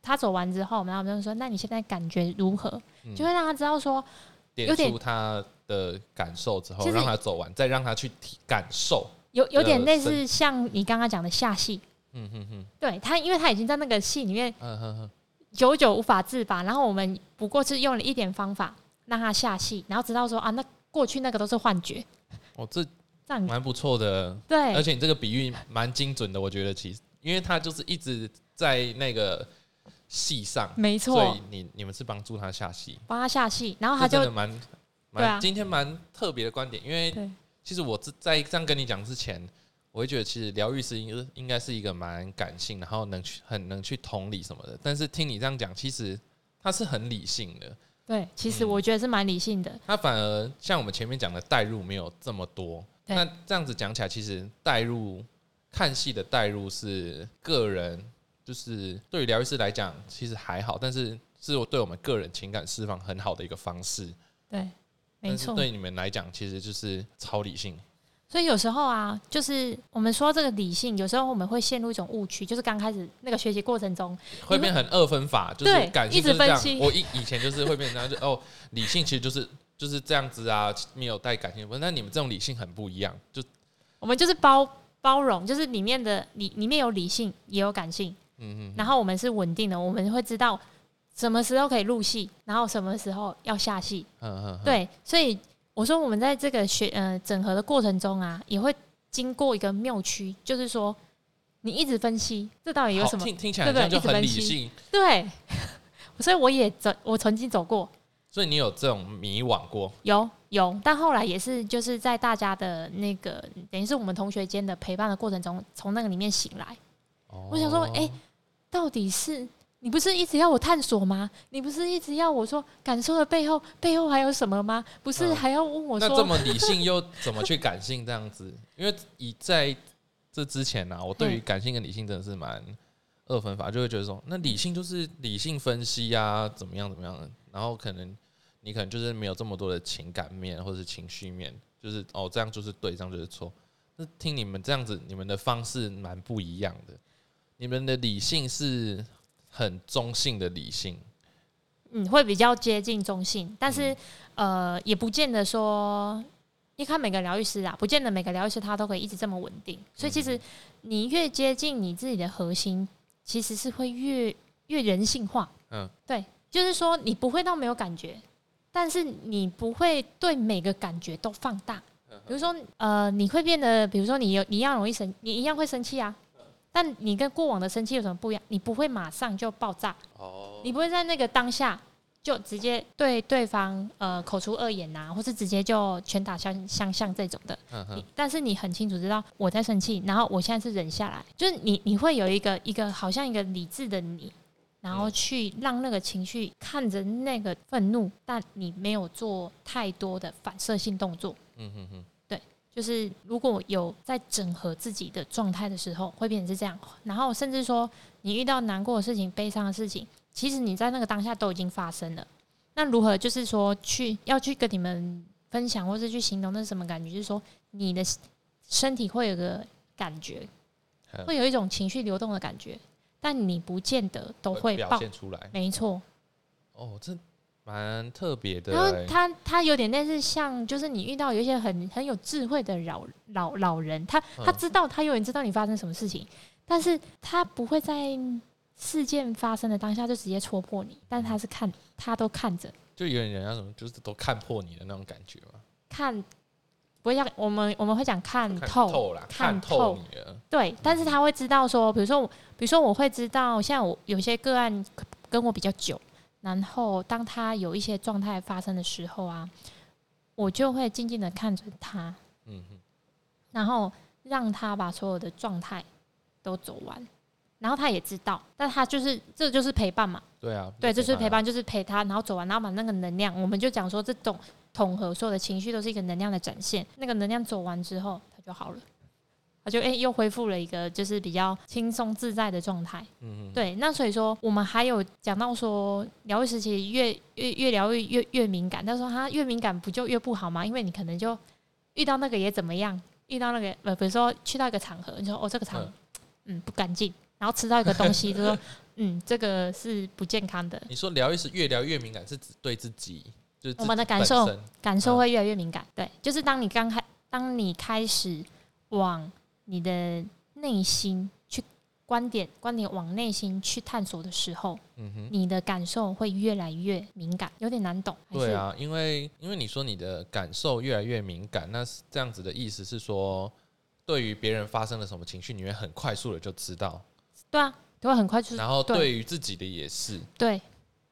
他走完之后，然后我们就说，那你现在感觉如何？嗯。就会让他知道说，有点出他的感受之后，让他走完，再让他去体感受。有有点呃类似像你刚刚讲的下戏，嗯哼哼，对他，因为他已经在那个戏里面嗯哼哼，久久无法自拔，然后我们不过是用了一点方法让他下戏，然后知道说啊，那过去那个都是幻觉，哦，这这样。蛮不错的，对。而且你这个比喻蛮精准的，我觉得其实，因为他就是一直在那个戏上，没错。所以，你你们是帮助他下戏，帮他下戏，然后他就这真的蛮啊今天蛮特别的观点，因为其实我在在这样跟你讲之前，我会觉得其实疗愈师应该应该是一个蛮感性，然后能去很能去同理什么的。但是听你这样讲，其实他是很理性的，对，其实嗯我觉得是蛮理性的，他反而像我们前面讲的代入没有这么多。那这样子讲起来，其实代入看戏的代入是个人，就是对于疗愈师来讲其实还好，但是是我对我们个人情感释放很好的一个方式。对。但是对你们来讲，其实就是超理性。所以有时候啊，就是我们说这个理性，有时候我们会陷入一种误区，就是刚开始那个学习过程中，会变很二分法，就是感性是这样。我以以前就是会变成这样，就哦，理性其实就是就是这样子啊，没有带感性。那你们这种理性很不一样，就我们就是包包容，就是里面的里里面有理性，也有感性，嗯嗯然后我们是稳定的，我们会知道什么时候可以入戏，然后什么时候要下戏。嗯嗯，对，所以我说我们在这个学呃整合的过程中啊，也会经过一个谬区，就是说你一直分析这到底有什么听听起来对不对？这样就很理一直分析。性，对，所以我也走，我曾经走过，所以你有这种迷惘过，有有，但后来也是就是在大家的那个等于是我们同学间的陪伴的过程中，从那个里面醒来。哦。我想说，哎、到底是你不是一直要我探索吗？你不是一直要我说感受的背后背后还有什么吗？不是嗯还要问我那这，么理性又怎么去感性这样子？因为以在这之前呢、啊，我对于嗯感性跟理性真的是蛮二分法，就会觉得说，那理性就是理性分析啊，怎么样怎么样的，然后可能你可能就是没有这么多的情感面或者是情绪面，就是哦这样就是对，这样就是错。那听你们这样子，你们的方式蛮不一样的，你们的理性是很中性的理性，嗯，会比较接近中性，但是、嗯。呃，也不见得说，你看每个疗愈师啊，不见得每个疗愈师他都可以一直这么稳定，所以其嗯。实你越接近你自己的核心，其实是会越越人性化。嗯，对，就是说你不会到没有感觉，但是你不会对每个感觉都放大。比如说，呃，你会变得，比如说你有你一样容易生，你一样会生气啊，但你跟过往的生气有什么不一样？你不会马上就爆炸，哦你不会在那个当下就直接对对方呃口出恶言呐、或是直接就拳打相相向这种的。嗯哼你但是你很清楚知道我在生气，然后我现在是忍下来，就是你你会有一个一个好像一个理智的你，然后去让那个情绪看着那个愤怒，但你没有做太多的反射性动作。嗯哼哼，就是如果有在整合自己的状态的时候，会变成是这样。然后甚至说，你遇到难过的事情、悲伤的事情，其实你在那个当下都已经发生了。那如何就是说去要去跟你们分享，或是去形容那是什么感觉？就是说你的身体会有个感觉，嗯会有一种情绪流动的感觉，但你不见得都会表。现出来。没错，哦，这蛮特别的然后欸。他他有点类似像，就是你遇到有一些很很有智慧的老老老人，他他嗯。知道他永远知道你发生什么事情，但是他不会在事件发生的当下就直接戳破你，但他是看他都看着。就有点人家什么，就是都看破你的那种感觉嘛，看，不会像我们我们会讲看看透，透啦，看看透你了。对，但是他会知道说，比如说，比如说我会知道，像我有些个案跟我比较久，然后当他有一些状态发生的时候啊，我就会静静的看着他，嗯哼，然后让他把所有的状态都走完，然后他也知道，但他就是这就是陪伴嘛，对啊，对，就是陪啊。伴，就是陪他，然后走完，然后把那个能量，我们就讲说这种统合所有的情绪都是一个能量的展现，那个能量走完之后，他就好了。他就诶、又恢复了一个就是比较轻松自在的状态，嗯哼，对。那所以说，我们还有讲到说，疗愈时期越越越疗愈越越敏感，他说他越敏感不就越不好吗？因为你可能就遇到那个也怎么样，遇到那个呃，比如说去到一个场合，你说哦这个场嗯 嗯不干净，然后吃到一个东西，就说嗯这个是不健康的，你说疗愈是越疗越敏感，是指对自己，就是我们的感受感受会越来越敏感。对，就是当你刚开，当你开始往你的内心去观点观点往内心去探索的时候，嗯哼，你的感受会越来越敏感，有点难懂。对，啊，因为因为你说你的感受越来越敏感，那是这样子的意思是说，对于别人发生了什么情绪，你会很快速的就知道，对啊，都会很快就是然后对。对于自己的也是。对，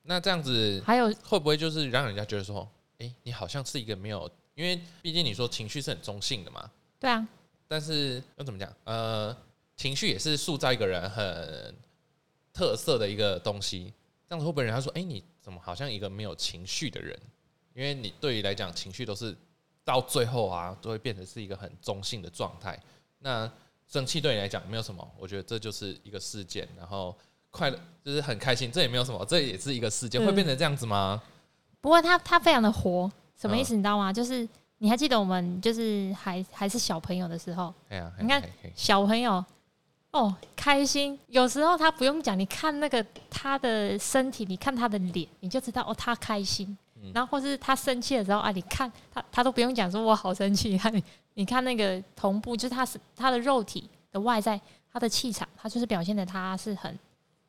那这样子还有会不会就是让人家觉得说，诶，你好像是一个没有，因为毕竟你说情绪是很中性的嘛，对啊，但是要怎么讲？呃，情绪也是塑造一个人很特色的一个东西。这样子会不会人家说，哎、你怎么好像一个没有情绪的人？因为你对于来讲，情绪都是到最后啊，都会变成是一个很中性的状态。那生气对你来讲没有什么，我觉得这就是一个事件，然后快乐就是很开心，这也没有什么，这也是一个事件，嗯会变成这样子吗？不过他他非常的活，什么意嗯思？你知道吗？就是你还记得我们就是还还是小朋友的时候，哎呀，你看小朋友哦，开心。有时候他不用讲，你看那个他的身体，你看他的脸，你就知道哦，他开心。嗯然后或是他生气的时候啊，你看他他都不用讲说我好生气，看你你看那个同步，就是他是他的肉体的外在，他的气场，他就是表现的他是很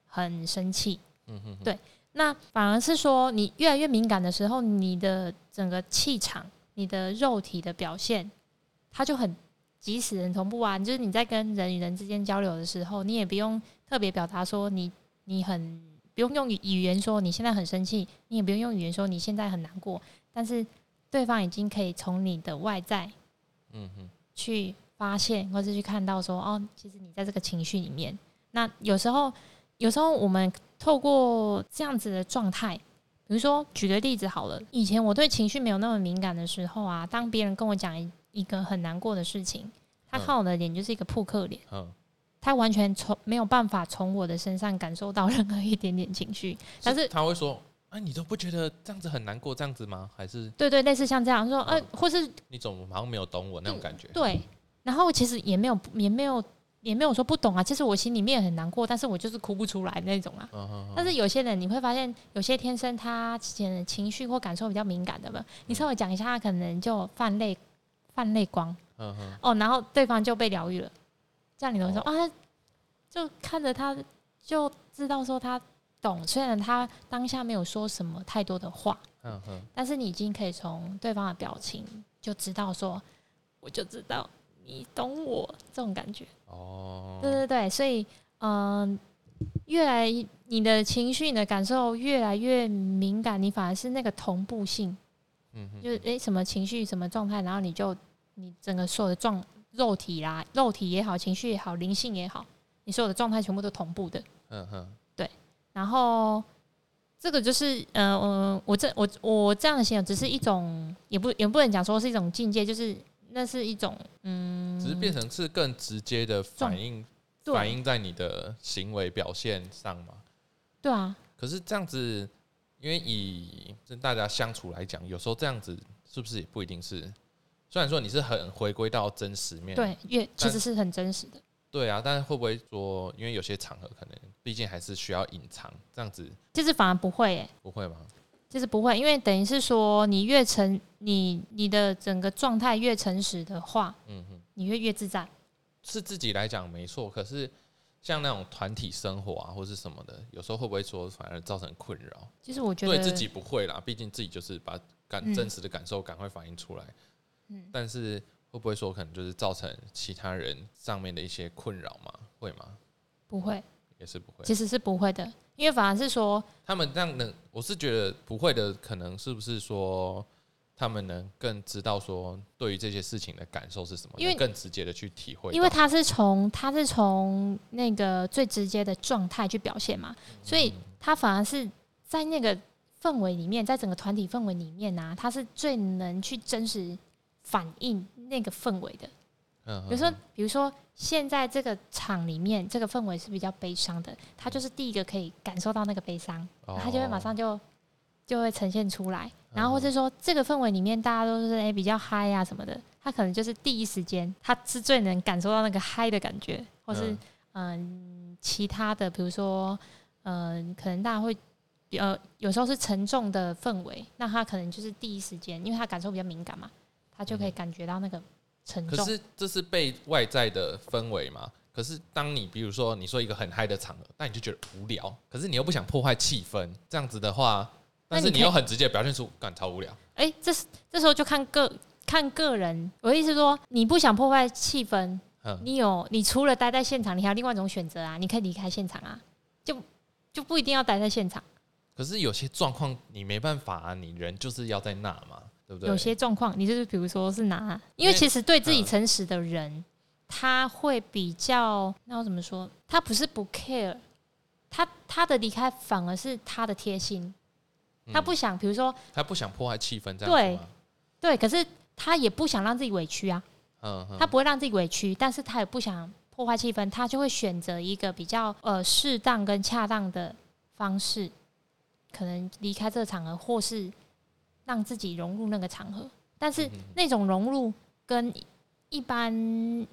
很生气。嗯哼哼对那反而是说，你越来越敏感的时候，你的整个气场、你的肉体的表现，它就很即使很同步啊。就是你在跟人与人之间交流的时候，你也不用特别表达说你你很不用用语语言说你现在很生气，你也不用用语言说你现在很难过，但是对方已经可以从你的外在嗯哼，去发现，或是去看到说，哦，其实你在这个情绪里面。那有时候，有时候我们透过这样子的状态，比如说举个例子好了，以前我对情绪没有那么敏感的时候啊，当别人跟我讲一一个很难过的事情，他看我的脸就是一个扑克脸，嗯，他完全从没有办法从我的身上感受到任何一点点情绪，但是他会说，哎、你都不觉得这样子很难过，这样子吗？还是对对，类似像这样说，呃嗯，或是你怎么好像没有懂我那种感觉？对，然后其实也没有也没有也没有说不懂啊，其实我心里面很难过，但是我就是哭不出来那种啊。但是有些人你会发现，有些天生他情情绪或感受比较敏感的嘛，你稍微讲一下，他可能就泛泪泛泪光。哦，然后对方就被疗愈了。这样你能说、哦。啊，就看着他就知道说他懂，虽然他当下没有说什么太多的话，嗯哼，但是你已经可以从对方的表情就知道说，我就知道你懂我这种感觉。哦，对对对，所以嗯、越来你的情绪、你的感受越来越敏感，你反而是那个同步性，嗯哼，就是诶、什么情绪、什么状态，然后你就你整个所有的状肉体啦、肉体也好、情绪也好、灵性也好，你所有的状态全部都同步的。嗯哼，对。然后这个就是呃呃，我这我我这样的形容只是一种，也不也不能讲说是一种境界，就是那是一种嗯，只是变成是更直接的反应，对反映在你的行为表现上嘛。对啊，可是这样子，因为以跟大家相处来讲，有时候这样子是不是也不一定是？虽然说你是很回归到真实面，对，越其实是很真实的。对啊，但是会不会说，因为有些场合可能毕竟还是需要隐藏，这样子其实反而不会诶、不会吗？其实不会，因为等于是说你越诚，你你的整个状态越诚实的话，嗯哼，你会越自在。是自己来讲没错，可是像那种团体生活啊，或是什么的，有时候会不会说反而造成困扰？其实我觉得对自己不会啦，毕竟自己就是把感嗯真实的感受赶快反映出来。嗯但是会不会说可能就是造成其他人上面的一些困扰嘛？会吗？不会，也是不会。其实是不会的，因为反而是说他们这样能，我是觉得不会的，可能是不是说他们能更知道说对于这些事情的感受是什么，因为更直接的去体会。因为他是从他是从那个最直接的状态去表现嘛，所以他反而是在那个氛围里面，在整个团体氛围里面啊，他是最能去真实反映那个氛围的。嗯，比如说，比如说现在这个场里面，这个氛围是比较悲伤的，他就是第一个可以感受到那个悲伤，哦他就会马上就就会呈现出来。然后或嗯者说这个氛围里面大家都是哎、比较嗨啊什么的，他可能就是第一时间他是最能感受到那个嗨的感觉，或是嗯嗯、其他的，比如说嗯、可能大家会。呃，有时候是沉重的氛围，那他可能就是第一时间，因为他感受比较敏感嘛，他就可以感觉到那个沉重。可是这是被外在的氛围嘛？可是当你比如说你说一个很嗨的场合，那你就觉得无聊，可是你又不想破坏气氛，这样子的话，但是你又很直接表现出感超无聊。哎、这是这时候就看个看个人。我的意思是说，你不想破坏气氛，嗯，你有你除了待在现场，你还有另外一种选择啊，你可以离开现场啊，就就不一定要待在现场。可是有些状况你没办法啊，你人就是要在那嘛，对不对？有些状况，你就是比如说是拿，因因为为其实对自己嗯诚实的人，他会比较那我怎么说？他不是不 care，他他的离开反而是他的贴心，他嗯不想，比如说他不想破坏气氛，这样对？对，可是他也不想让自己委屈啊。嗯嗯，他不会让自己委屈，但是他也不想破坏气氛，他就会选择一个比较呃适当跟恰当的方式，可能离开这个场合，或是让自己融入那个场合。但是那种融入跟一般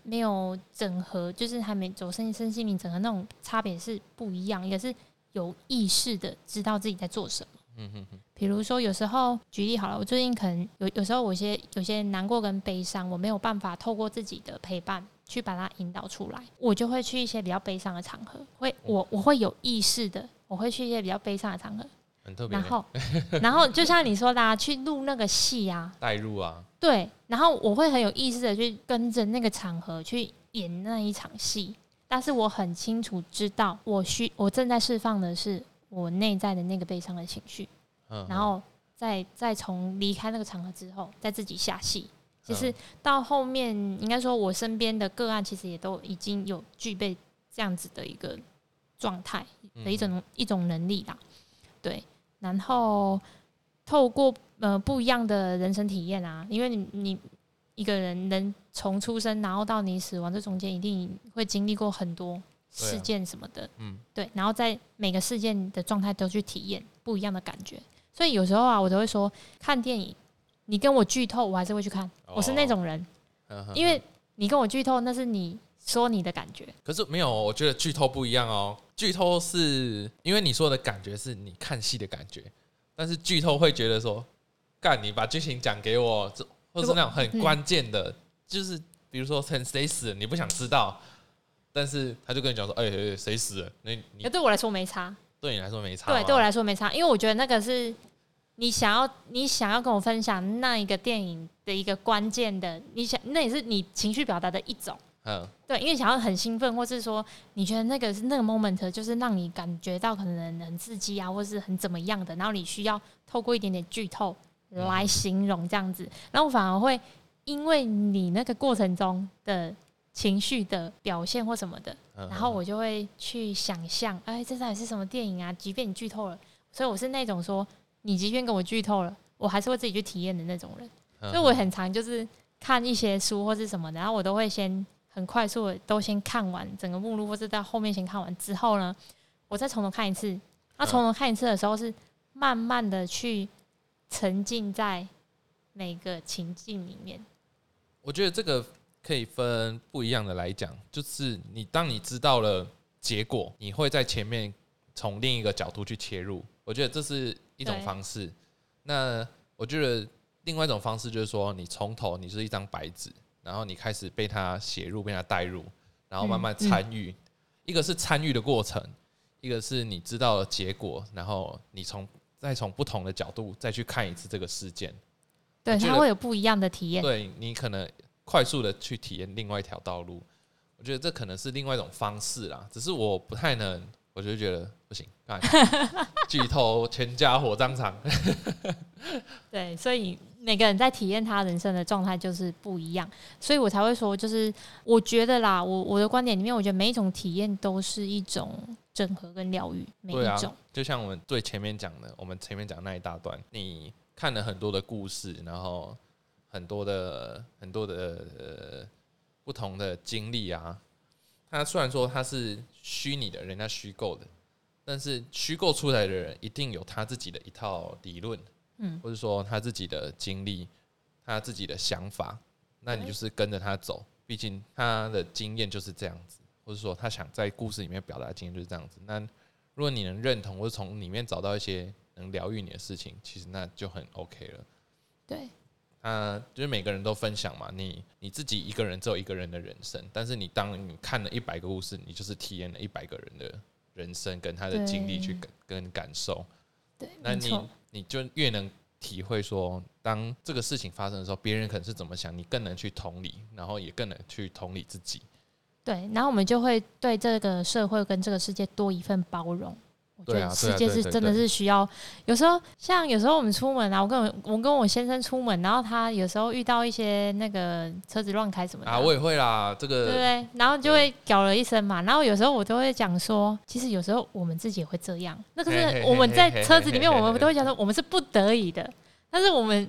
没有整合，就是还没走身身心灵整合那种差别是不一样，也是有意识的知道自己在做什么。嗯哼哼，比如说，有时候举例好了，我最近可能有有时候我有些有些难过跟悲伤，我没有办法透过自己的陪伴去把它引导出来，我就会去一些比较悲伤的场合，会我我会有意识的，我会去一些比较悲伤的场合，很特别然。后 然后就像你说的、啊，去录那个戏啊，带入啊，对，然后我会很有意识的去跟着那个场合去演那一场戏，但是我很清楚知道，我需我正在释放的是我内在的那个悲伤的情绪。嗯，然后再再从离开那个场合之后，再自己下戏。其实嗯到后面，应该说我身边的个案，其实也都已经有具备这样子的一个状态的一种一种能力啦。对，然后透过呃不一样的人生体验啊，因为你你一个人能从出生然后到你死亡这中间，一定会经历过很多事件什么的，嗯，对，然后在每个事件的状态都去体验不一样的感觉，所以有时候啊，我都会说看电影，你跟我剧透，我还是会去看，我是那种人，因为你跟我剧透，那是你说你的感觉，可是没有，我觉得剧透不一样哦，剧透是因为你说的感觉是你看戏的感觉，但是剧透会觉得说，干你把剧情讲给我，这或是那种很关键的，就是比如说很谁死，你不想知道。但是他就跟你讲说：“哎，谁死了？那你对我来说没差，对你来说没差。对，对我来说没差，因为我觉得那个是你想要，你想要跟我分享那一个电影的一个关键的，你想那也是你情绪表达的一种。嗯，对，因为想要很兴奋，或是说你觉得那个是那个 moment，就是让你感觉到可能很刺激啊，或是很怎么样的，然后你需要透过一点点剧透来形容这样子，然后反而会因为你那个过程中的。”情绪的表现或什么的，然后我就会去想象，哎，这到底是什么电影啊？即便你剧透了，所以我是那种说，你即便跟我剧透了，我还是会自己去体验的那种人。所以我很常就是看一些书或是什么，然后我都会先很快速的都先看完整个目录，或者在后面先看完之后呢，我再从头看一次。那从头看一次的时候，是慢慢的去沉浸在每个情境里面。我觉得这个。可以分不一样的来讲，就是你当你知道了结果，你会在前面从另一个角度去切入。我觉得这是一种方式。那我觉得另外一种方式就是说，你从头你是一张白纸，然后你开始被他写入，被他带入，然后慢慢参与。一个是参与的过程，一个是你知道了结果，然后你从再从不同的角度再去看一次这个事件。对，它会有不一样的体验。对你可能。快速的去体验另外一条道路，我觉得这可能是另外一种方式啦。只是我不太能，我就觉得不行，剧透全家火葬场。对，所以每个人在体验他人生的状态就是不一样，所以我才会说，就是我觉得啦，我我的观点里面，我觉得每一种体验都是一种整合跟疗愈。每一种，就像我们最前面讲的，我们前面讲那一大段，你看了很多的故事，然后。很多的很多的呃不同的经历啊，他虽然说他是虚拟的，人家虚构的，但是虚构出来的人一定有他自己的一套理论，嗯，或者说他自己的经历，他自己的想法，那你就是跟着他走，毕竟他的经验就是这样子，或者说他想在故事里面表达经验就是这样子。那如果你能认同，或者从里面找到一些能疗愈你的事情，其实那就很 OK 了。对。啊，就是每个人都分享嘛，你你自己一个人只有一个人的人生，但是你当你看了一百个故事，你就是体验了一百个人的人生跟他的经历去跟跟感受。对，那你你就越能体会说，当这个事情发生的时候，别人可能是怎么想，你更能去同理，然后也更能去同理自己。对，然后我们就会对这个社会跟这个世界多一份包容。对啊，世界是真的是需要。有时候像有时候我们出门啊，我跟我我跟我先生出门，然后他有时候遇到一些那个车子乱开什么的啊，我也会啦，这个对不对？然后就会叫了一声嘛。然后有时候我都会讲说，其实有时候我们自己也会这样。那可是我们在车子里面，我们都会讲说，我们是不得已的。但是我们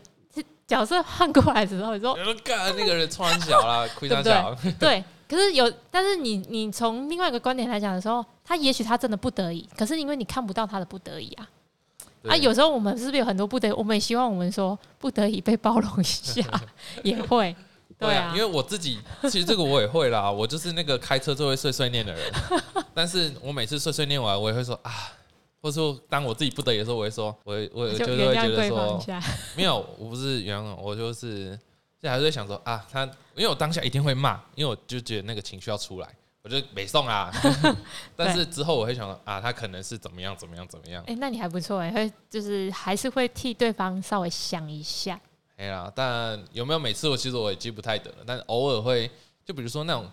角色换过来的时候，你说，干那个人穿小了，亏穿小，对。可是有，但是你你从另外一个观点来讲的时候，他也许他真的不得已，可是因为你看不到他的不得已啊，啊，有时候我们是不是有很多不得，我们也希望我们说不得已被包容一下，也会，对啊，因为我自己其实这个我也会啦，我就是那个开车就会碎碎念的人，但是我每次碎碎念完，我也会说啊，或者说当我自己不得已的时候，我会说，我我就会觉得说，没有，我不是原谅，我就是。就还是在想说啊，他因为我当下一定会骂，因为我就觉得那个情绪要出来，我就没送啊。但是之后我会想啊，他可能是怎么样怎么样怎么样。哎，那你还不错哎，会就是还是会替对方稍微想一下。哎呀，但有没有每次我其实我也记不太得了，但偶尔会，就比如说那种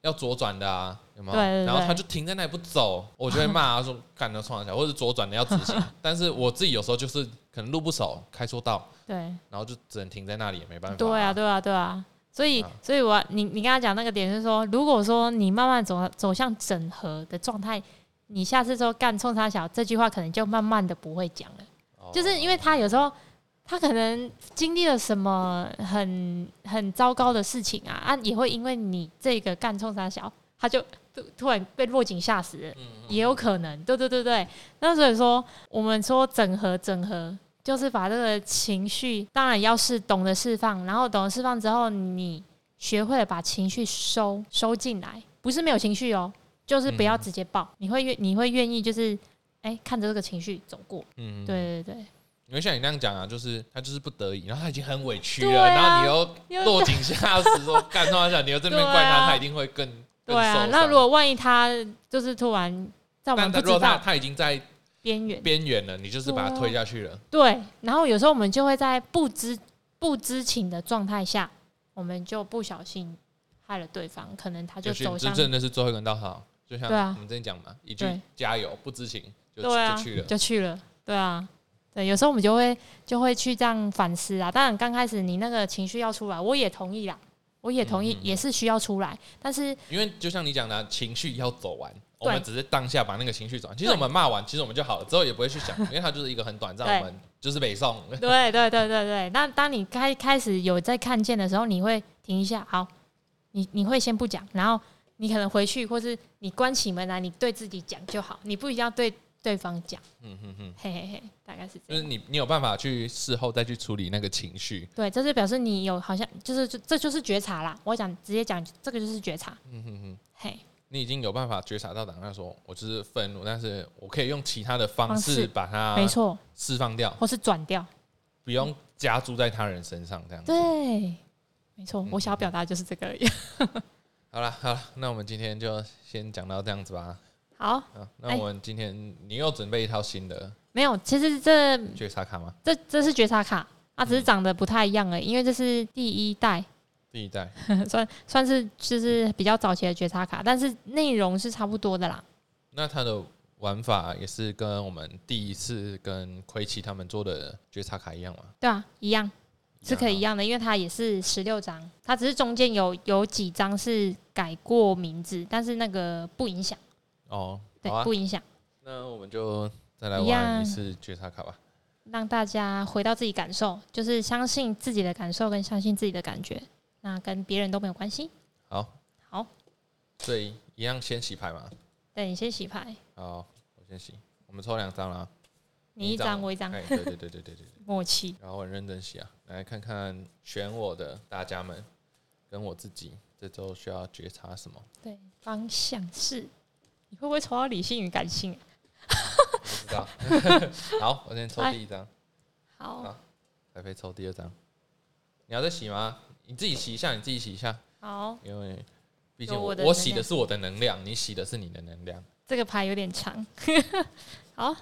要左转的啊，有没有？然后他就停在那里不走，我就会骂他说干的撞一下，或者左转的要直行。但是我自己有时候就是可能路不熟，开错道。对，然后就只能停在那里，也没办法。对啊，对啊，对啊。所以，所以我你你跟他讲那个点是说，如果说你慢慢走走向整合的状态，你下次说干冲他小这句话，可能就慢慢的不会讲了，哦。就是因为他有时候他可能经历了什么很很糟糕的事情啊啊，也会因为你这个干冲他小，他就突突然被落井下石了，也有可能，对对对对。那所以说，我们说整合整合，就是把这个情绪，当然要是懂得释放，然后懂得释放之后，你学会了把情绪收收进来，不是没有情绪哦，就是不要直接爆，你会愿你会愿意就是哎、看着这个情绪走过，嗯，对对对，因为像你那样讲啊，就是他就是不得已，然后他已经很委屈了，啊然后你又又落井下石，说干他想，你又这边怪他，啊他一定会更更对啊那如果万一他就是突然在我们不知但他他已经在边缘，边缘了，你就是把他对啊推下去了。对，然后有时候我们就会在不知不知情的状态下，我们就不小心害了对方，可能他就走向真的是最后一根稻草，就像对啊我们之前讲嘛，一句加油，不知情就就去了。就去了，对啊，对，有时候我们就会就会去这样反思啊。当然刚开始你那个情绪要出来，我也同意啦，我也同意，嗯嗯嗯也是需要出来，但是因为就像你讲的啊，情绪要走完，我对们只是当下把那个情绪转。其实我们骂完，其实我们就好了，之后也不会去想，因为它就是一个很短暂，我们就是北宋。对对对对对，那当你开开始有在看见的时候，你会停一下，好，你你会先不讲，然后你可能回去，或是你关起门来，你对自己讲就好，你不一定要对对方讲，嗯哼哼，嘿嘿嘿，大概是这样。就是你你有办法去事后再去处理那个情绪。对，这是表示你有好像就是这这就是觉察啦。我讲直接讲，这个就是觉察。嗯哼哼，嘿，你已经有办法觉察到当下说，我就是愤怒，但是我可以用其他的方式把它没错，释放掉，或是转掉。不用加注在他人身上这样子。对，没错，嗯我想要表达就是这个而已。好了好了，那我们今天就先讲到这样子吧。好，啊，那我们今天你又准备一套新的没有，其实这觉察卡吗？这这是觉察卡，啊，只是嗯长得不太一样而已，因为这是第一代，第一代，算算是就是比较早期的觉察卡，但是内容是差不多的啦。那它的玩法也是跟我们第一次跟奎奇他们做的觉察卡一样吗？对啊，一样是可以一样样的，因为它也是十六张，它只是中间有有几张是改过名字，但是那个不影响，哦。对，啊，不影响，那我们就再来玩一次觉察卡吧。让大家回到自己感受，就是相信自己的感受跟相信自己的感觉，那跟别人都没有关系。好，好，所以一样先洗牌嘛。对你先洗牌，好，我先洗。我们抽两张啦，你一张我一张，哎，对对对对对对对。默契。然后很认真洗啊，来看看选我的大家们跟我自己这周需要觉察什么？对，方向是，你会不会抽到理性与感性啊？不知道。好，我先抽第一张，好好彩飞抽第二张。你要再洗吗？你自己洗一下，你自己洗一下，好，因为毕竟我我的我洗的是我的能量，你洗的是你的能量。这个牌有点长。好，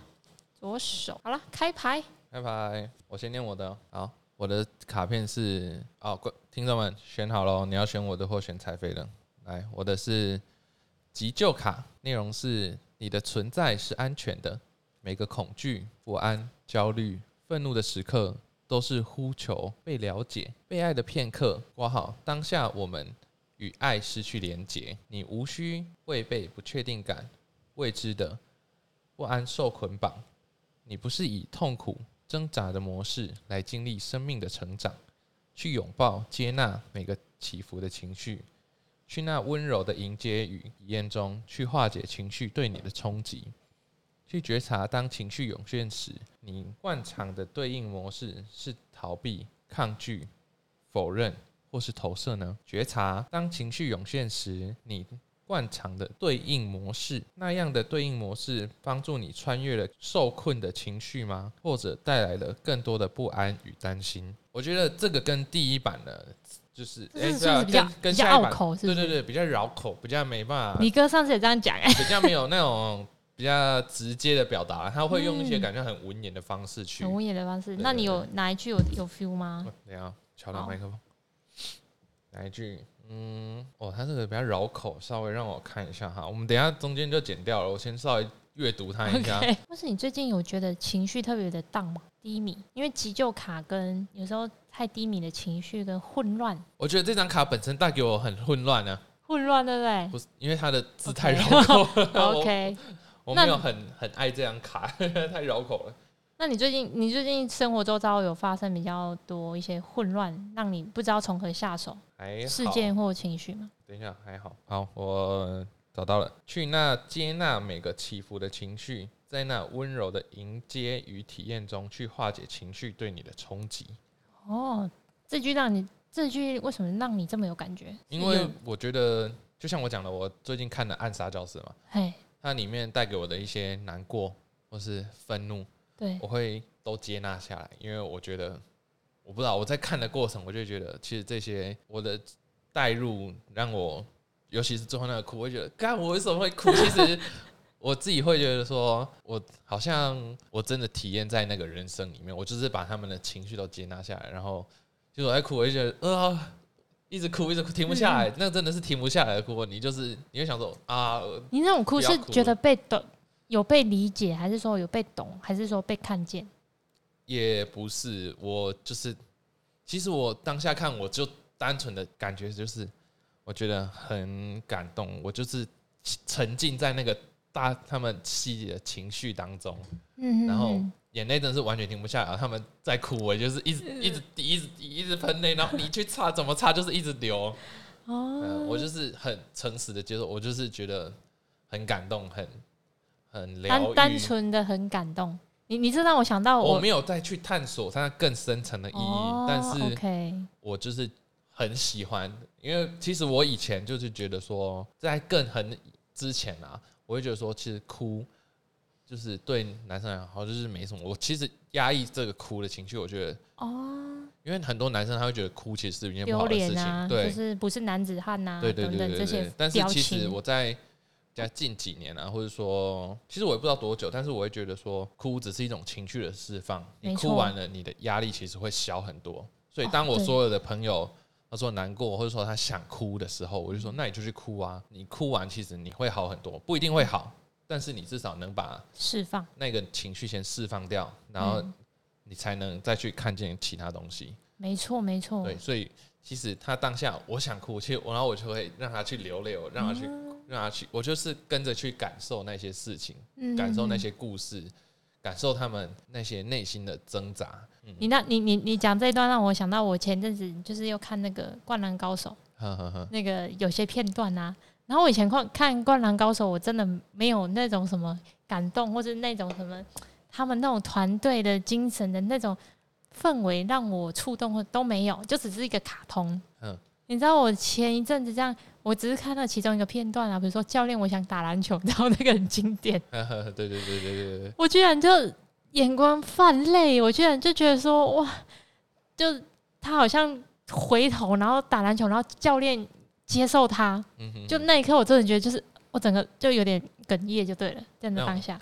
左手好了，开牌。开牌，我先念我的哦。好，我的卡片是哦，观听众们选好了，你要选我的或选彩飞的。来，我的是急救卡，内容是你的存在是安全的，每个恐惧、不安、焦虑、愤怒的时刻，都是呼求被了解、被爱的片刻。挂号，当下我们与爱失去连结，你无需为被不确定感、未知的不安受捆绑。你不是以痛苦挣扎的模式来经历生命的成长，去拥抱、接纳每个起伏的情绪，去那温柔的迎接与体验中，去化解情绪对你的冲击，去觉察当情绪涌现时，你惯常的对应模式是逃避、抗拒、否认或是投射呢？觉察当情绪涌现时，你惯常的对应模式，那样的对应模式帮助你穿越了受困的情绪吗？或者带来了更多的不安与担心？我觉得这个跟第一版的，就是哎是对啊跟跟下一版，拗口对对对，比较绕口，比较没办法，你哥上次也这样讲哎、比较没有那种比较直接的表达，他会用一些嗯感觉很文言的方式去。很文言的方式。对那你有哪一句有有 feel 吗？等下敲到麦克风，哪一句？嗯，哦，他这个比较绕口，稍微让我看一下哈。我们等一下中间就剪掉了，我先稍微阅读它一下。或是你最近有觉得情绪特别的荡吗？低迷，因为急救卡跟有时候太低迷的情绪跟混乱，我觉得这张卡本身带给我很混乱啊、混乱对不对不是因为它的字太绕口了。OK，我没有很很爱这张卡，太绕口了。那你最近你最近生活周遭有发生比较多一些混乱，让你不知道从何下手事件或情绪吗？等一下，还好，好，我找到了，去那接纳每个起伏的情绪，在那温柔的迎接与体验中去化解情绪对你的冲击。哦，这句让你这句为什么让你这么有感觉？因为我觉得，就像我讲的，我最近看的《暗杀教室》嘛，嘿。它里面带给我的一些难过或是愤怒，对我会都接纳下来，因为我觉得我不知道我在看的过程，我就觉得其实这些我的代入让我，尤其是最后那个哭，我觉得，干我为什么会哭？其实 我自己会觉得说，我好像我真的体验在那个人生里面，我就是把他们的情绪都接纳下来，然后就是我在哭，我就觉得呃。一直哭，一直哭，停不下来，那真的是停不下来的哭。你就是你会想说啊，你那种哭是觉得被懂，有被理解，还是说有被懂，还是说被看见？也不是，我就是，其实我当下看，我就单纯的感觉就是，我觉得很感动，我就是沉浸在那个大他们细节的情绪当中，嗯，然后。眼泪真的是完全停不下来，他们在哭，我就是一直一直滴，一直滴，一直喷泪，然后你去擦，怎么擦就是一直流。哦，我就是很诚实的接受，我就是觉得很感动，很很疗愈，单纯的很感动。你你这让我想到，我没有再去探索它更深层的意义，但是我就是很喜欢，因为其实我以前就是觉得说，在更很之前啊，我会觉得说，其实哭。就是对男生来好，就是没什么。我其实压抑这个哭的情绪，我觉得哦，因为很多男生他会觉得哭其实是一件不好的事情，对，就是不是男子汉呐，对对对对对。但是其实我在在近几年啊，或者说，其实我也不知道多久，但是我会觉得说，哭只是一种情绪的释放。你哭完了，你的压力其实会小很多。所以当我所有的朋友他说难过，或者说他想哭的时候，我就说，那你就去哭啊！你哭完，其实你会好很多，不一定会好。但是你至少能把释放那个情绪先释放掉，然后你才能再去看见其他东西。没错，没错。对，所以其实他当下我想哭，其实我然后我就会让他去流泪，我让他去让他去，我就是跟着去感受那些事情，感受那些故事，感受他们那些内心的挣扎。你那，你你你讲这一段让我想到，我前阵子就是又看那个《灌篮高手》，那个有些片段啊。然后我以前看看《灌篮高手》，我真的没有那种什么感动，或者那种什么他们那种团队的精神的那种氛围让我触动，或都没有，就只是一个卡通。嗯，你知道我前一阵子这样，我只是看到其中一个片段啊，比如说教练，我想打篮球，然后那个很经典。对对对对对对。我居然就眼光泛泪，我居然就觉得说哇，就他好像回头，然后打篮球，然后教练。接受他，就那一刻，我真的觉得就是我整个就有点哽咽，就对了。在那当下，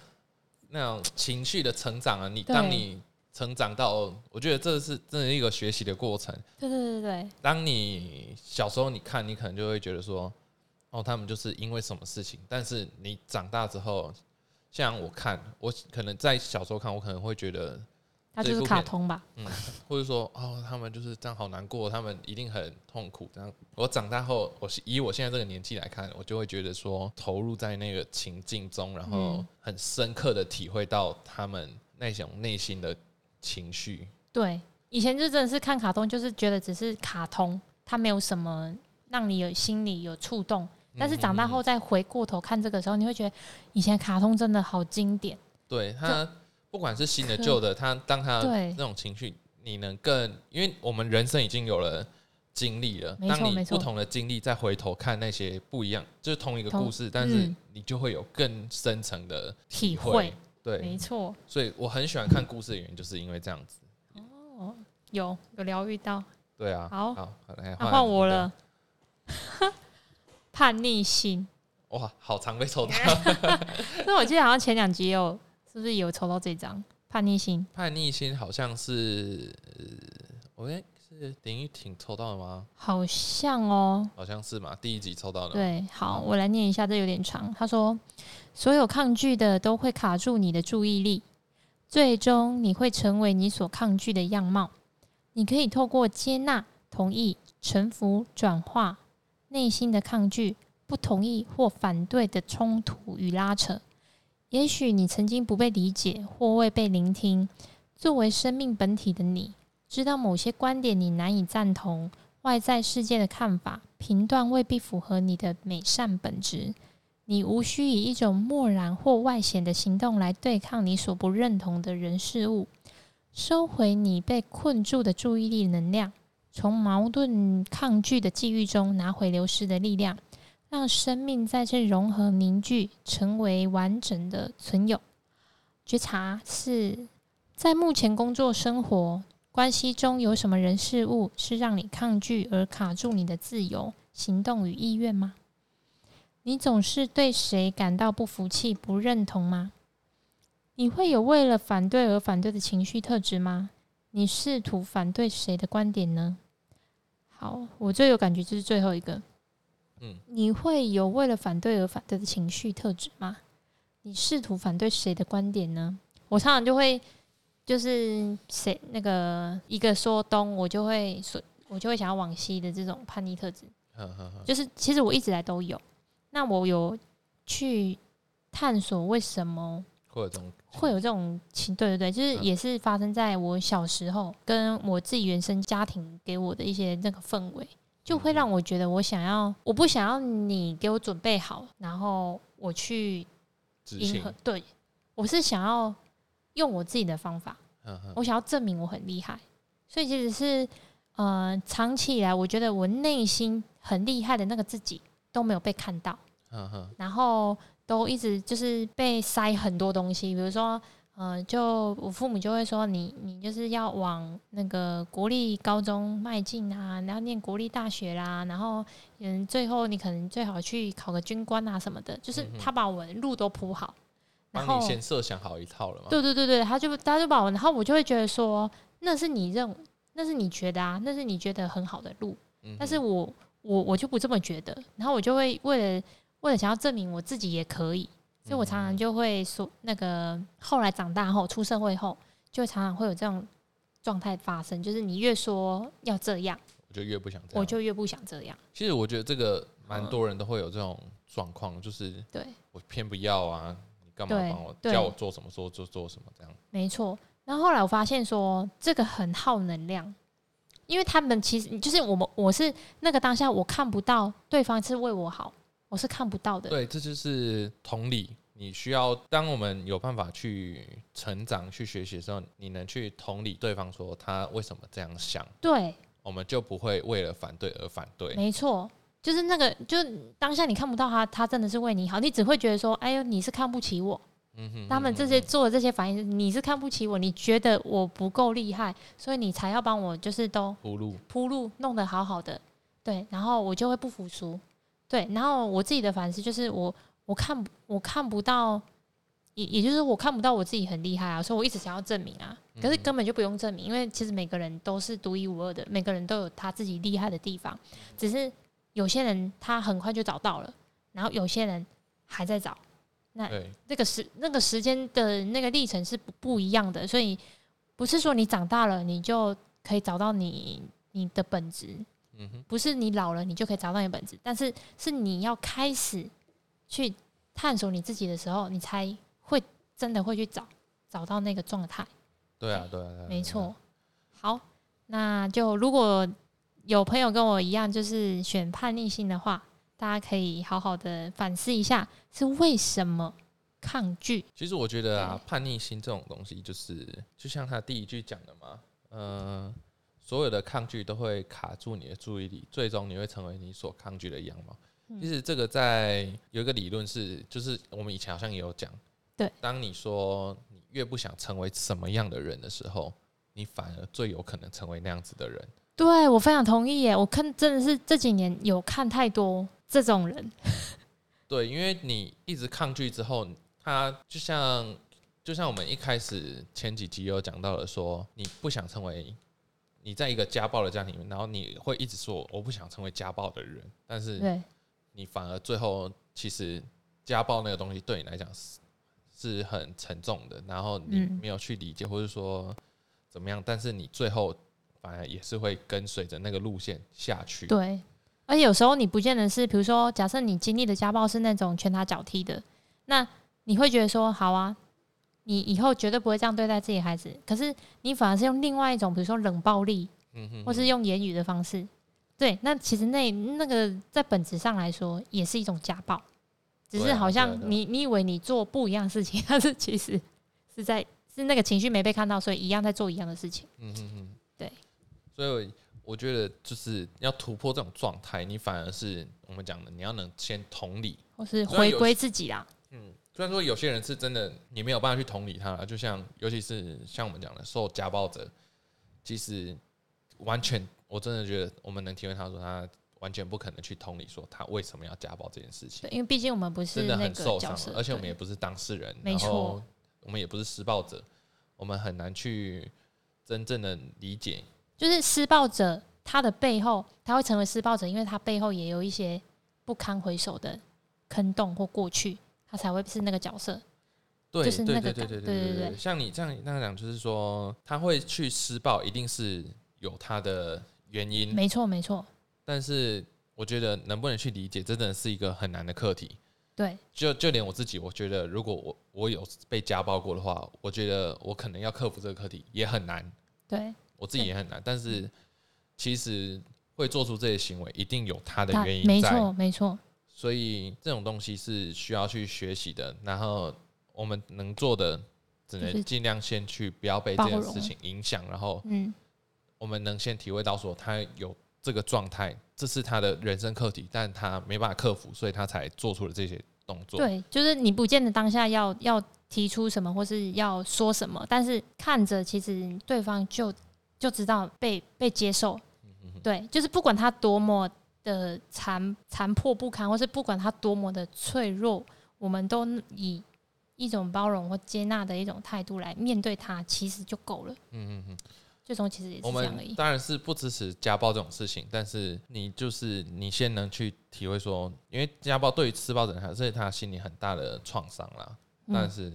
那种情绪的成长啊，你当你成长到，我觉得这是真的一个学习的过程。对对对对。当你小时候你看，你可能就会觉得说，哦，他们就是因为什么事情。但是你长大之后，像我看，我可能在小时候看，我可能会觉得。它就是卡通吧，嗯，或者说哦，他们就是这样好难过，他们一定很痛苦。这样，我长大后，我以我现在这个年纪来看，我就会觉得说，投入在那个情境中，然后很深刻的体会到他们那种内心的情绪。对，以前就真的是看卡通，就是觉得只是卡通，它没有什么让你有心里有触动。但是长大后再回过头看这个时候，你会觉得以前卡通真的好经典。对他。不管是新的旧的，他当他那种情绪，你能更，因为我们人生已经有了经历了，当你不同的经历再回头看那些不一样，就是同一个故事，但是你就会有更深层的体会。对，没错。所以我很喜欢看故事的原因，就是因为这样子。哦，有有疗愈到。对啊。好，好，来换我了。叛逆心。哇，好常被抽到。那我记得好像前两集有。是不是有抽到这张叛逆心？叛逆心好像是，我哎是林玉婷抽到的吗？好像哦，好像是嘛，第一集抽到的。对，好，我来念一下，这有点长。他说：“所有抗拒的都会卡住你的注意力，最终你会成为你所抗拒的样貌。你可以透过接纳、同意、臣服、转化内心的抗拒、不同意或反对的冲突与拉扯。”也许你曾经不被理解或未被聆听。作为生命本体的你，知道某些观点你难以赞同，外在世界的看法、评断未必符合你的美善本质。你无需以一种漠然或外显的行动来对抗你所不认同的人事物。收回你被困住的注意力能量，从矛盾抗拒的际遇中拿回流失的力量，让生命在这融合凝聚，成为完整的存有。觉察是在目前工作、生活关系中有什么人事物是让你抗拒而卡住你的自由行动与意愿吗？你总是对谁感到不服气、不认同吗？你会有为了反对而反对的情绪特质吗？你试图反对谁的观点呢？好，我最有感觉就是最后一个。嗯，你会有为了反对而反对的情绪特质吗？你试图反对谁的观点呢？我常常就会就是谁那个一个说东，我就会说，我就会想要往西的这种叛逆特质。呵呵呵就是其实我一直来都有。那我有去探索为什么会有这种会有这种情，对对对，就是嗯也是发生在我小时候，跟我自己原生家庭给我的一些那个氛围，就会让我觉得我想要，我不想要你给我准备好，然后我去迎合，，对我是想要用我自己的方法，我想要证明我很厉害，所以其实是呃，长期以来，我觉得我内心很厉害的那个自己都没有被看到。然后都一直就是被塞很多东西，比如说，呃，就我父母就会说你你就是要往那个国立高中迈进啊，然后念国立大学啦，然后嗯，最后你可能最好去考个军官啊什么的，就是他把我的路都铺好，然后帮你先设想好一套了嘛？对对对对，他就他就把我，然后我就会觉得说，那是你认，那是你觉得啊，那是你觉得很好的路，嗯但是我我我就不这么觉得，然后我就会为了为了想要证明我自己也可以，所以我常常就会说，那个后来长大后出社会后，就常常会有这种状态发生，就是你越说要这样，我就越不想这样。我就越不想这样。其实我觉得这个蛮多人都会有这种状况，就是对，我偏不要啊，你干嘛帮我叫我做什么做做做什么这样？没错。然后后来我发现说，这个很耗能量，因为他们其实就是我们，我是那个当下我看不到对方是为我好，我是看不到的。对，这就是同理。你需要，当我们有办法去成长、去学习的时候，你能去同理对方说他为什么这样想，对，我们就不会为了反对而反对。没错，就是那个，就当下你看不到他，他真的是为你好，你只会觉得说，哎呦，你是看不起我。嗯哼他们这些做的这些反应，你是看不起我，你觉得我不够厉害，所以你才要帮我，就是都铺路，铺路弄得好好的，对，然后我就会不服输，对，然后我自己的反思就是我我看我看不到，也也就是我看不到我自己很厉害啊，所以我一直想要证明啊，可是根本就不用证明，因为其实每个人都是独一无二的，每个人都有他自己厉害的地方，只是有些人他很快就找到了，然后有些人还在找，那对，那个时那个时间的那个历程是不不一样的，所以不是说你长大了你就可以找到你你的本质，嗯哼，不是你老了你就可以找到你的本质，但是是你要开始去探索你自己的时候，你才会真的会去找找到那个状态。对啊，对啊，对啊没。错。好，那就如果有朋友跟我一样，就是选叛逆性的话，大家可以好好的反思一下，是为什么抗拒？其实我觉得啊，叛逆心这种东西，就是就像他第一句讲的嘛，嗯、所有的抗拒都会卡住你的注意力，最终你会成为你所抗拒的样貌。嗯其实这个在有一个理论是，就是我们以前好像也有讲，对，当你说你越不想成为什么样的人的时候，你反而最有可能成为那样子的人。对我非常同意耶！我看真的是这几年有看太多这种人，对，因为你一直抗拒之后，他就像就像我们一开始前几集有讲到的说，你不想成为你在一个家暴的家庭里面，然后你会一直说我不想成为家暴的人，但是你反而最后其实家暴那个东西对你来讲是是很沉重的，然后你嗯没有去理解或者说怎么样，但是你最后反而也是会跟随着那个路线下去。对，而且有时候你不见得是，比如说，假设你经历的家暴是那种拳打脚踢的，那你会觉得说好啊，你以后绝对不会这样对待自己孩子，可是你反而是用另外一种，比如说冷暴力，嗯哼，或是用言语的方式，对，那其实那那个在本质上来说也是一种家暴，只是好对啊啊啊像你你以为你做不一样的事情，但是其实是在是那个情绪没被看到，所以一样在做一样的事情。嗯嗯嗯，对。所以我觉得就是要突破这种状态，你反而是我们讲的，你要能先同理。或是回归自己啦，嗯，虽然说有些人是真的你没有办法去同理他，就像尤其是像我们讲的受家暴者，其实完全我真的觉得我们能体会他说他完全不可能去同理说他为什么要家暴这件事情。对，，因为毕竟我们不是真的那个很受伤而且我们也不是当事人，没然后错。我们也不是施暴者，我们很难去真正的理解。就是施暴者他的背后，他会成为施暴者，因为他背后也有一些不堪回首的坑洞或过去，他才会是那个角色。对就是对那个感对对对对对对像你这样那样讲，就是说他会去施暴，一定是有他的原因，没错，没错，但是我觉得能不能去理解，真的是一个很难的课题。对，就就连我自己，我觉得如果我我有被家暴过的话，我觉得我可能要克服这个课题也很难，对，我自己也很难。但是其实会做出这些行为，一定有他的原因在。没错，没错，所以这种东西是需要去学习的。然后我们能做的，只能尽量先去不要被这件事情影响，然后嗯，我们能先体会到说他有这个状态，这是他的人生课题，但他没办法克服，所以他才做出了这些动作。对，就是你不见得当下要要提出什么，或是要说什么，但是看着其实对方就就知道被被接受。对，就是不管他多么的残残破不堪，或是不管他多么的脆弱，我们都以一种包容或接纳的一种态度来面对他，其实就够了。嗯嗯嗯，最终其实也是这样而已。当然是不支持家暴这种事情，但是你就是你先能去体会说，因为家暴对于施暴者还是他心里很大的创伤啦。但嗯，是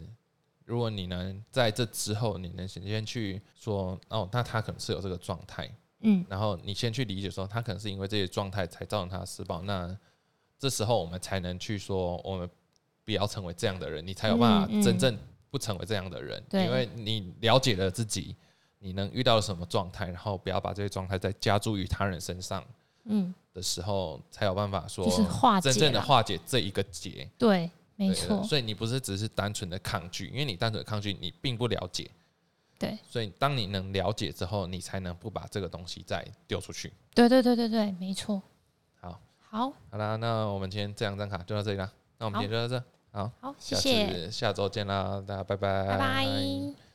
如果你能在这之后，你能先先去说，哦，那他可能是有这个状态，嗯，然后你先去理解说，他可能是因为这些状态才造成他的施暴，那这时候我们才能去说，我们不要成为这样的人，你才有办法真正不成为这样的人，对。因为你了解了自己，你能遇到什么状态，然后不要把这些状态再加注于他人身上嗯，的时候，才有办法说就是化解真正的化解这一个结。对，没错，所以你不是只是单纯的抗拒，因为你单纯的抗拒，你并不了解。对，所以当你能了解之后，你才能不把这个东西再丢出去。对对对对对，没错。好，好，好啦，那我们今天这两张卡就到这里啦。那我们今天就到这，好，好，谢下谢，次下周见啦，大家拜拜，拜拜。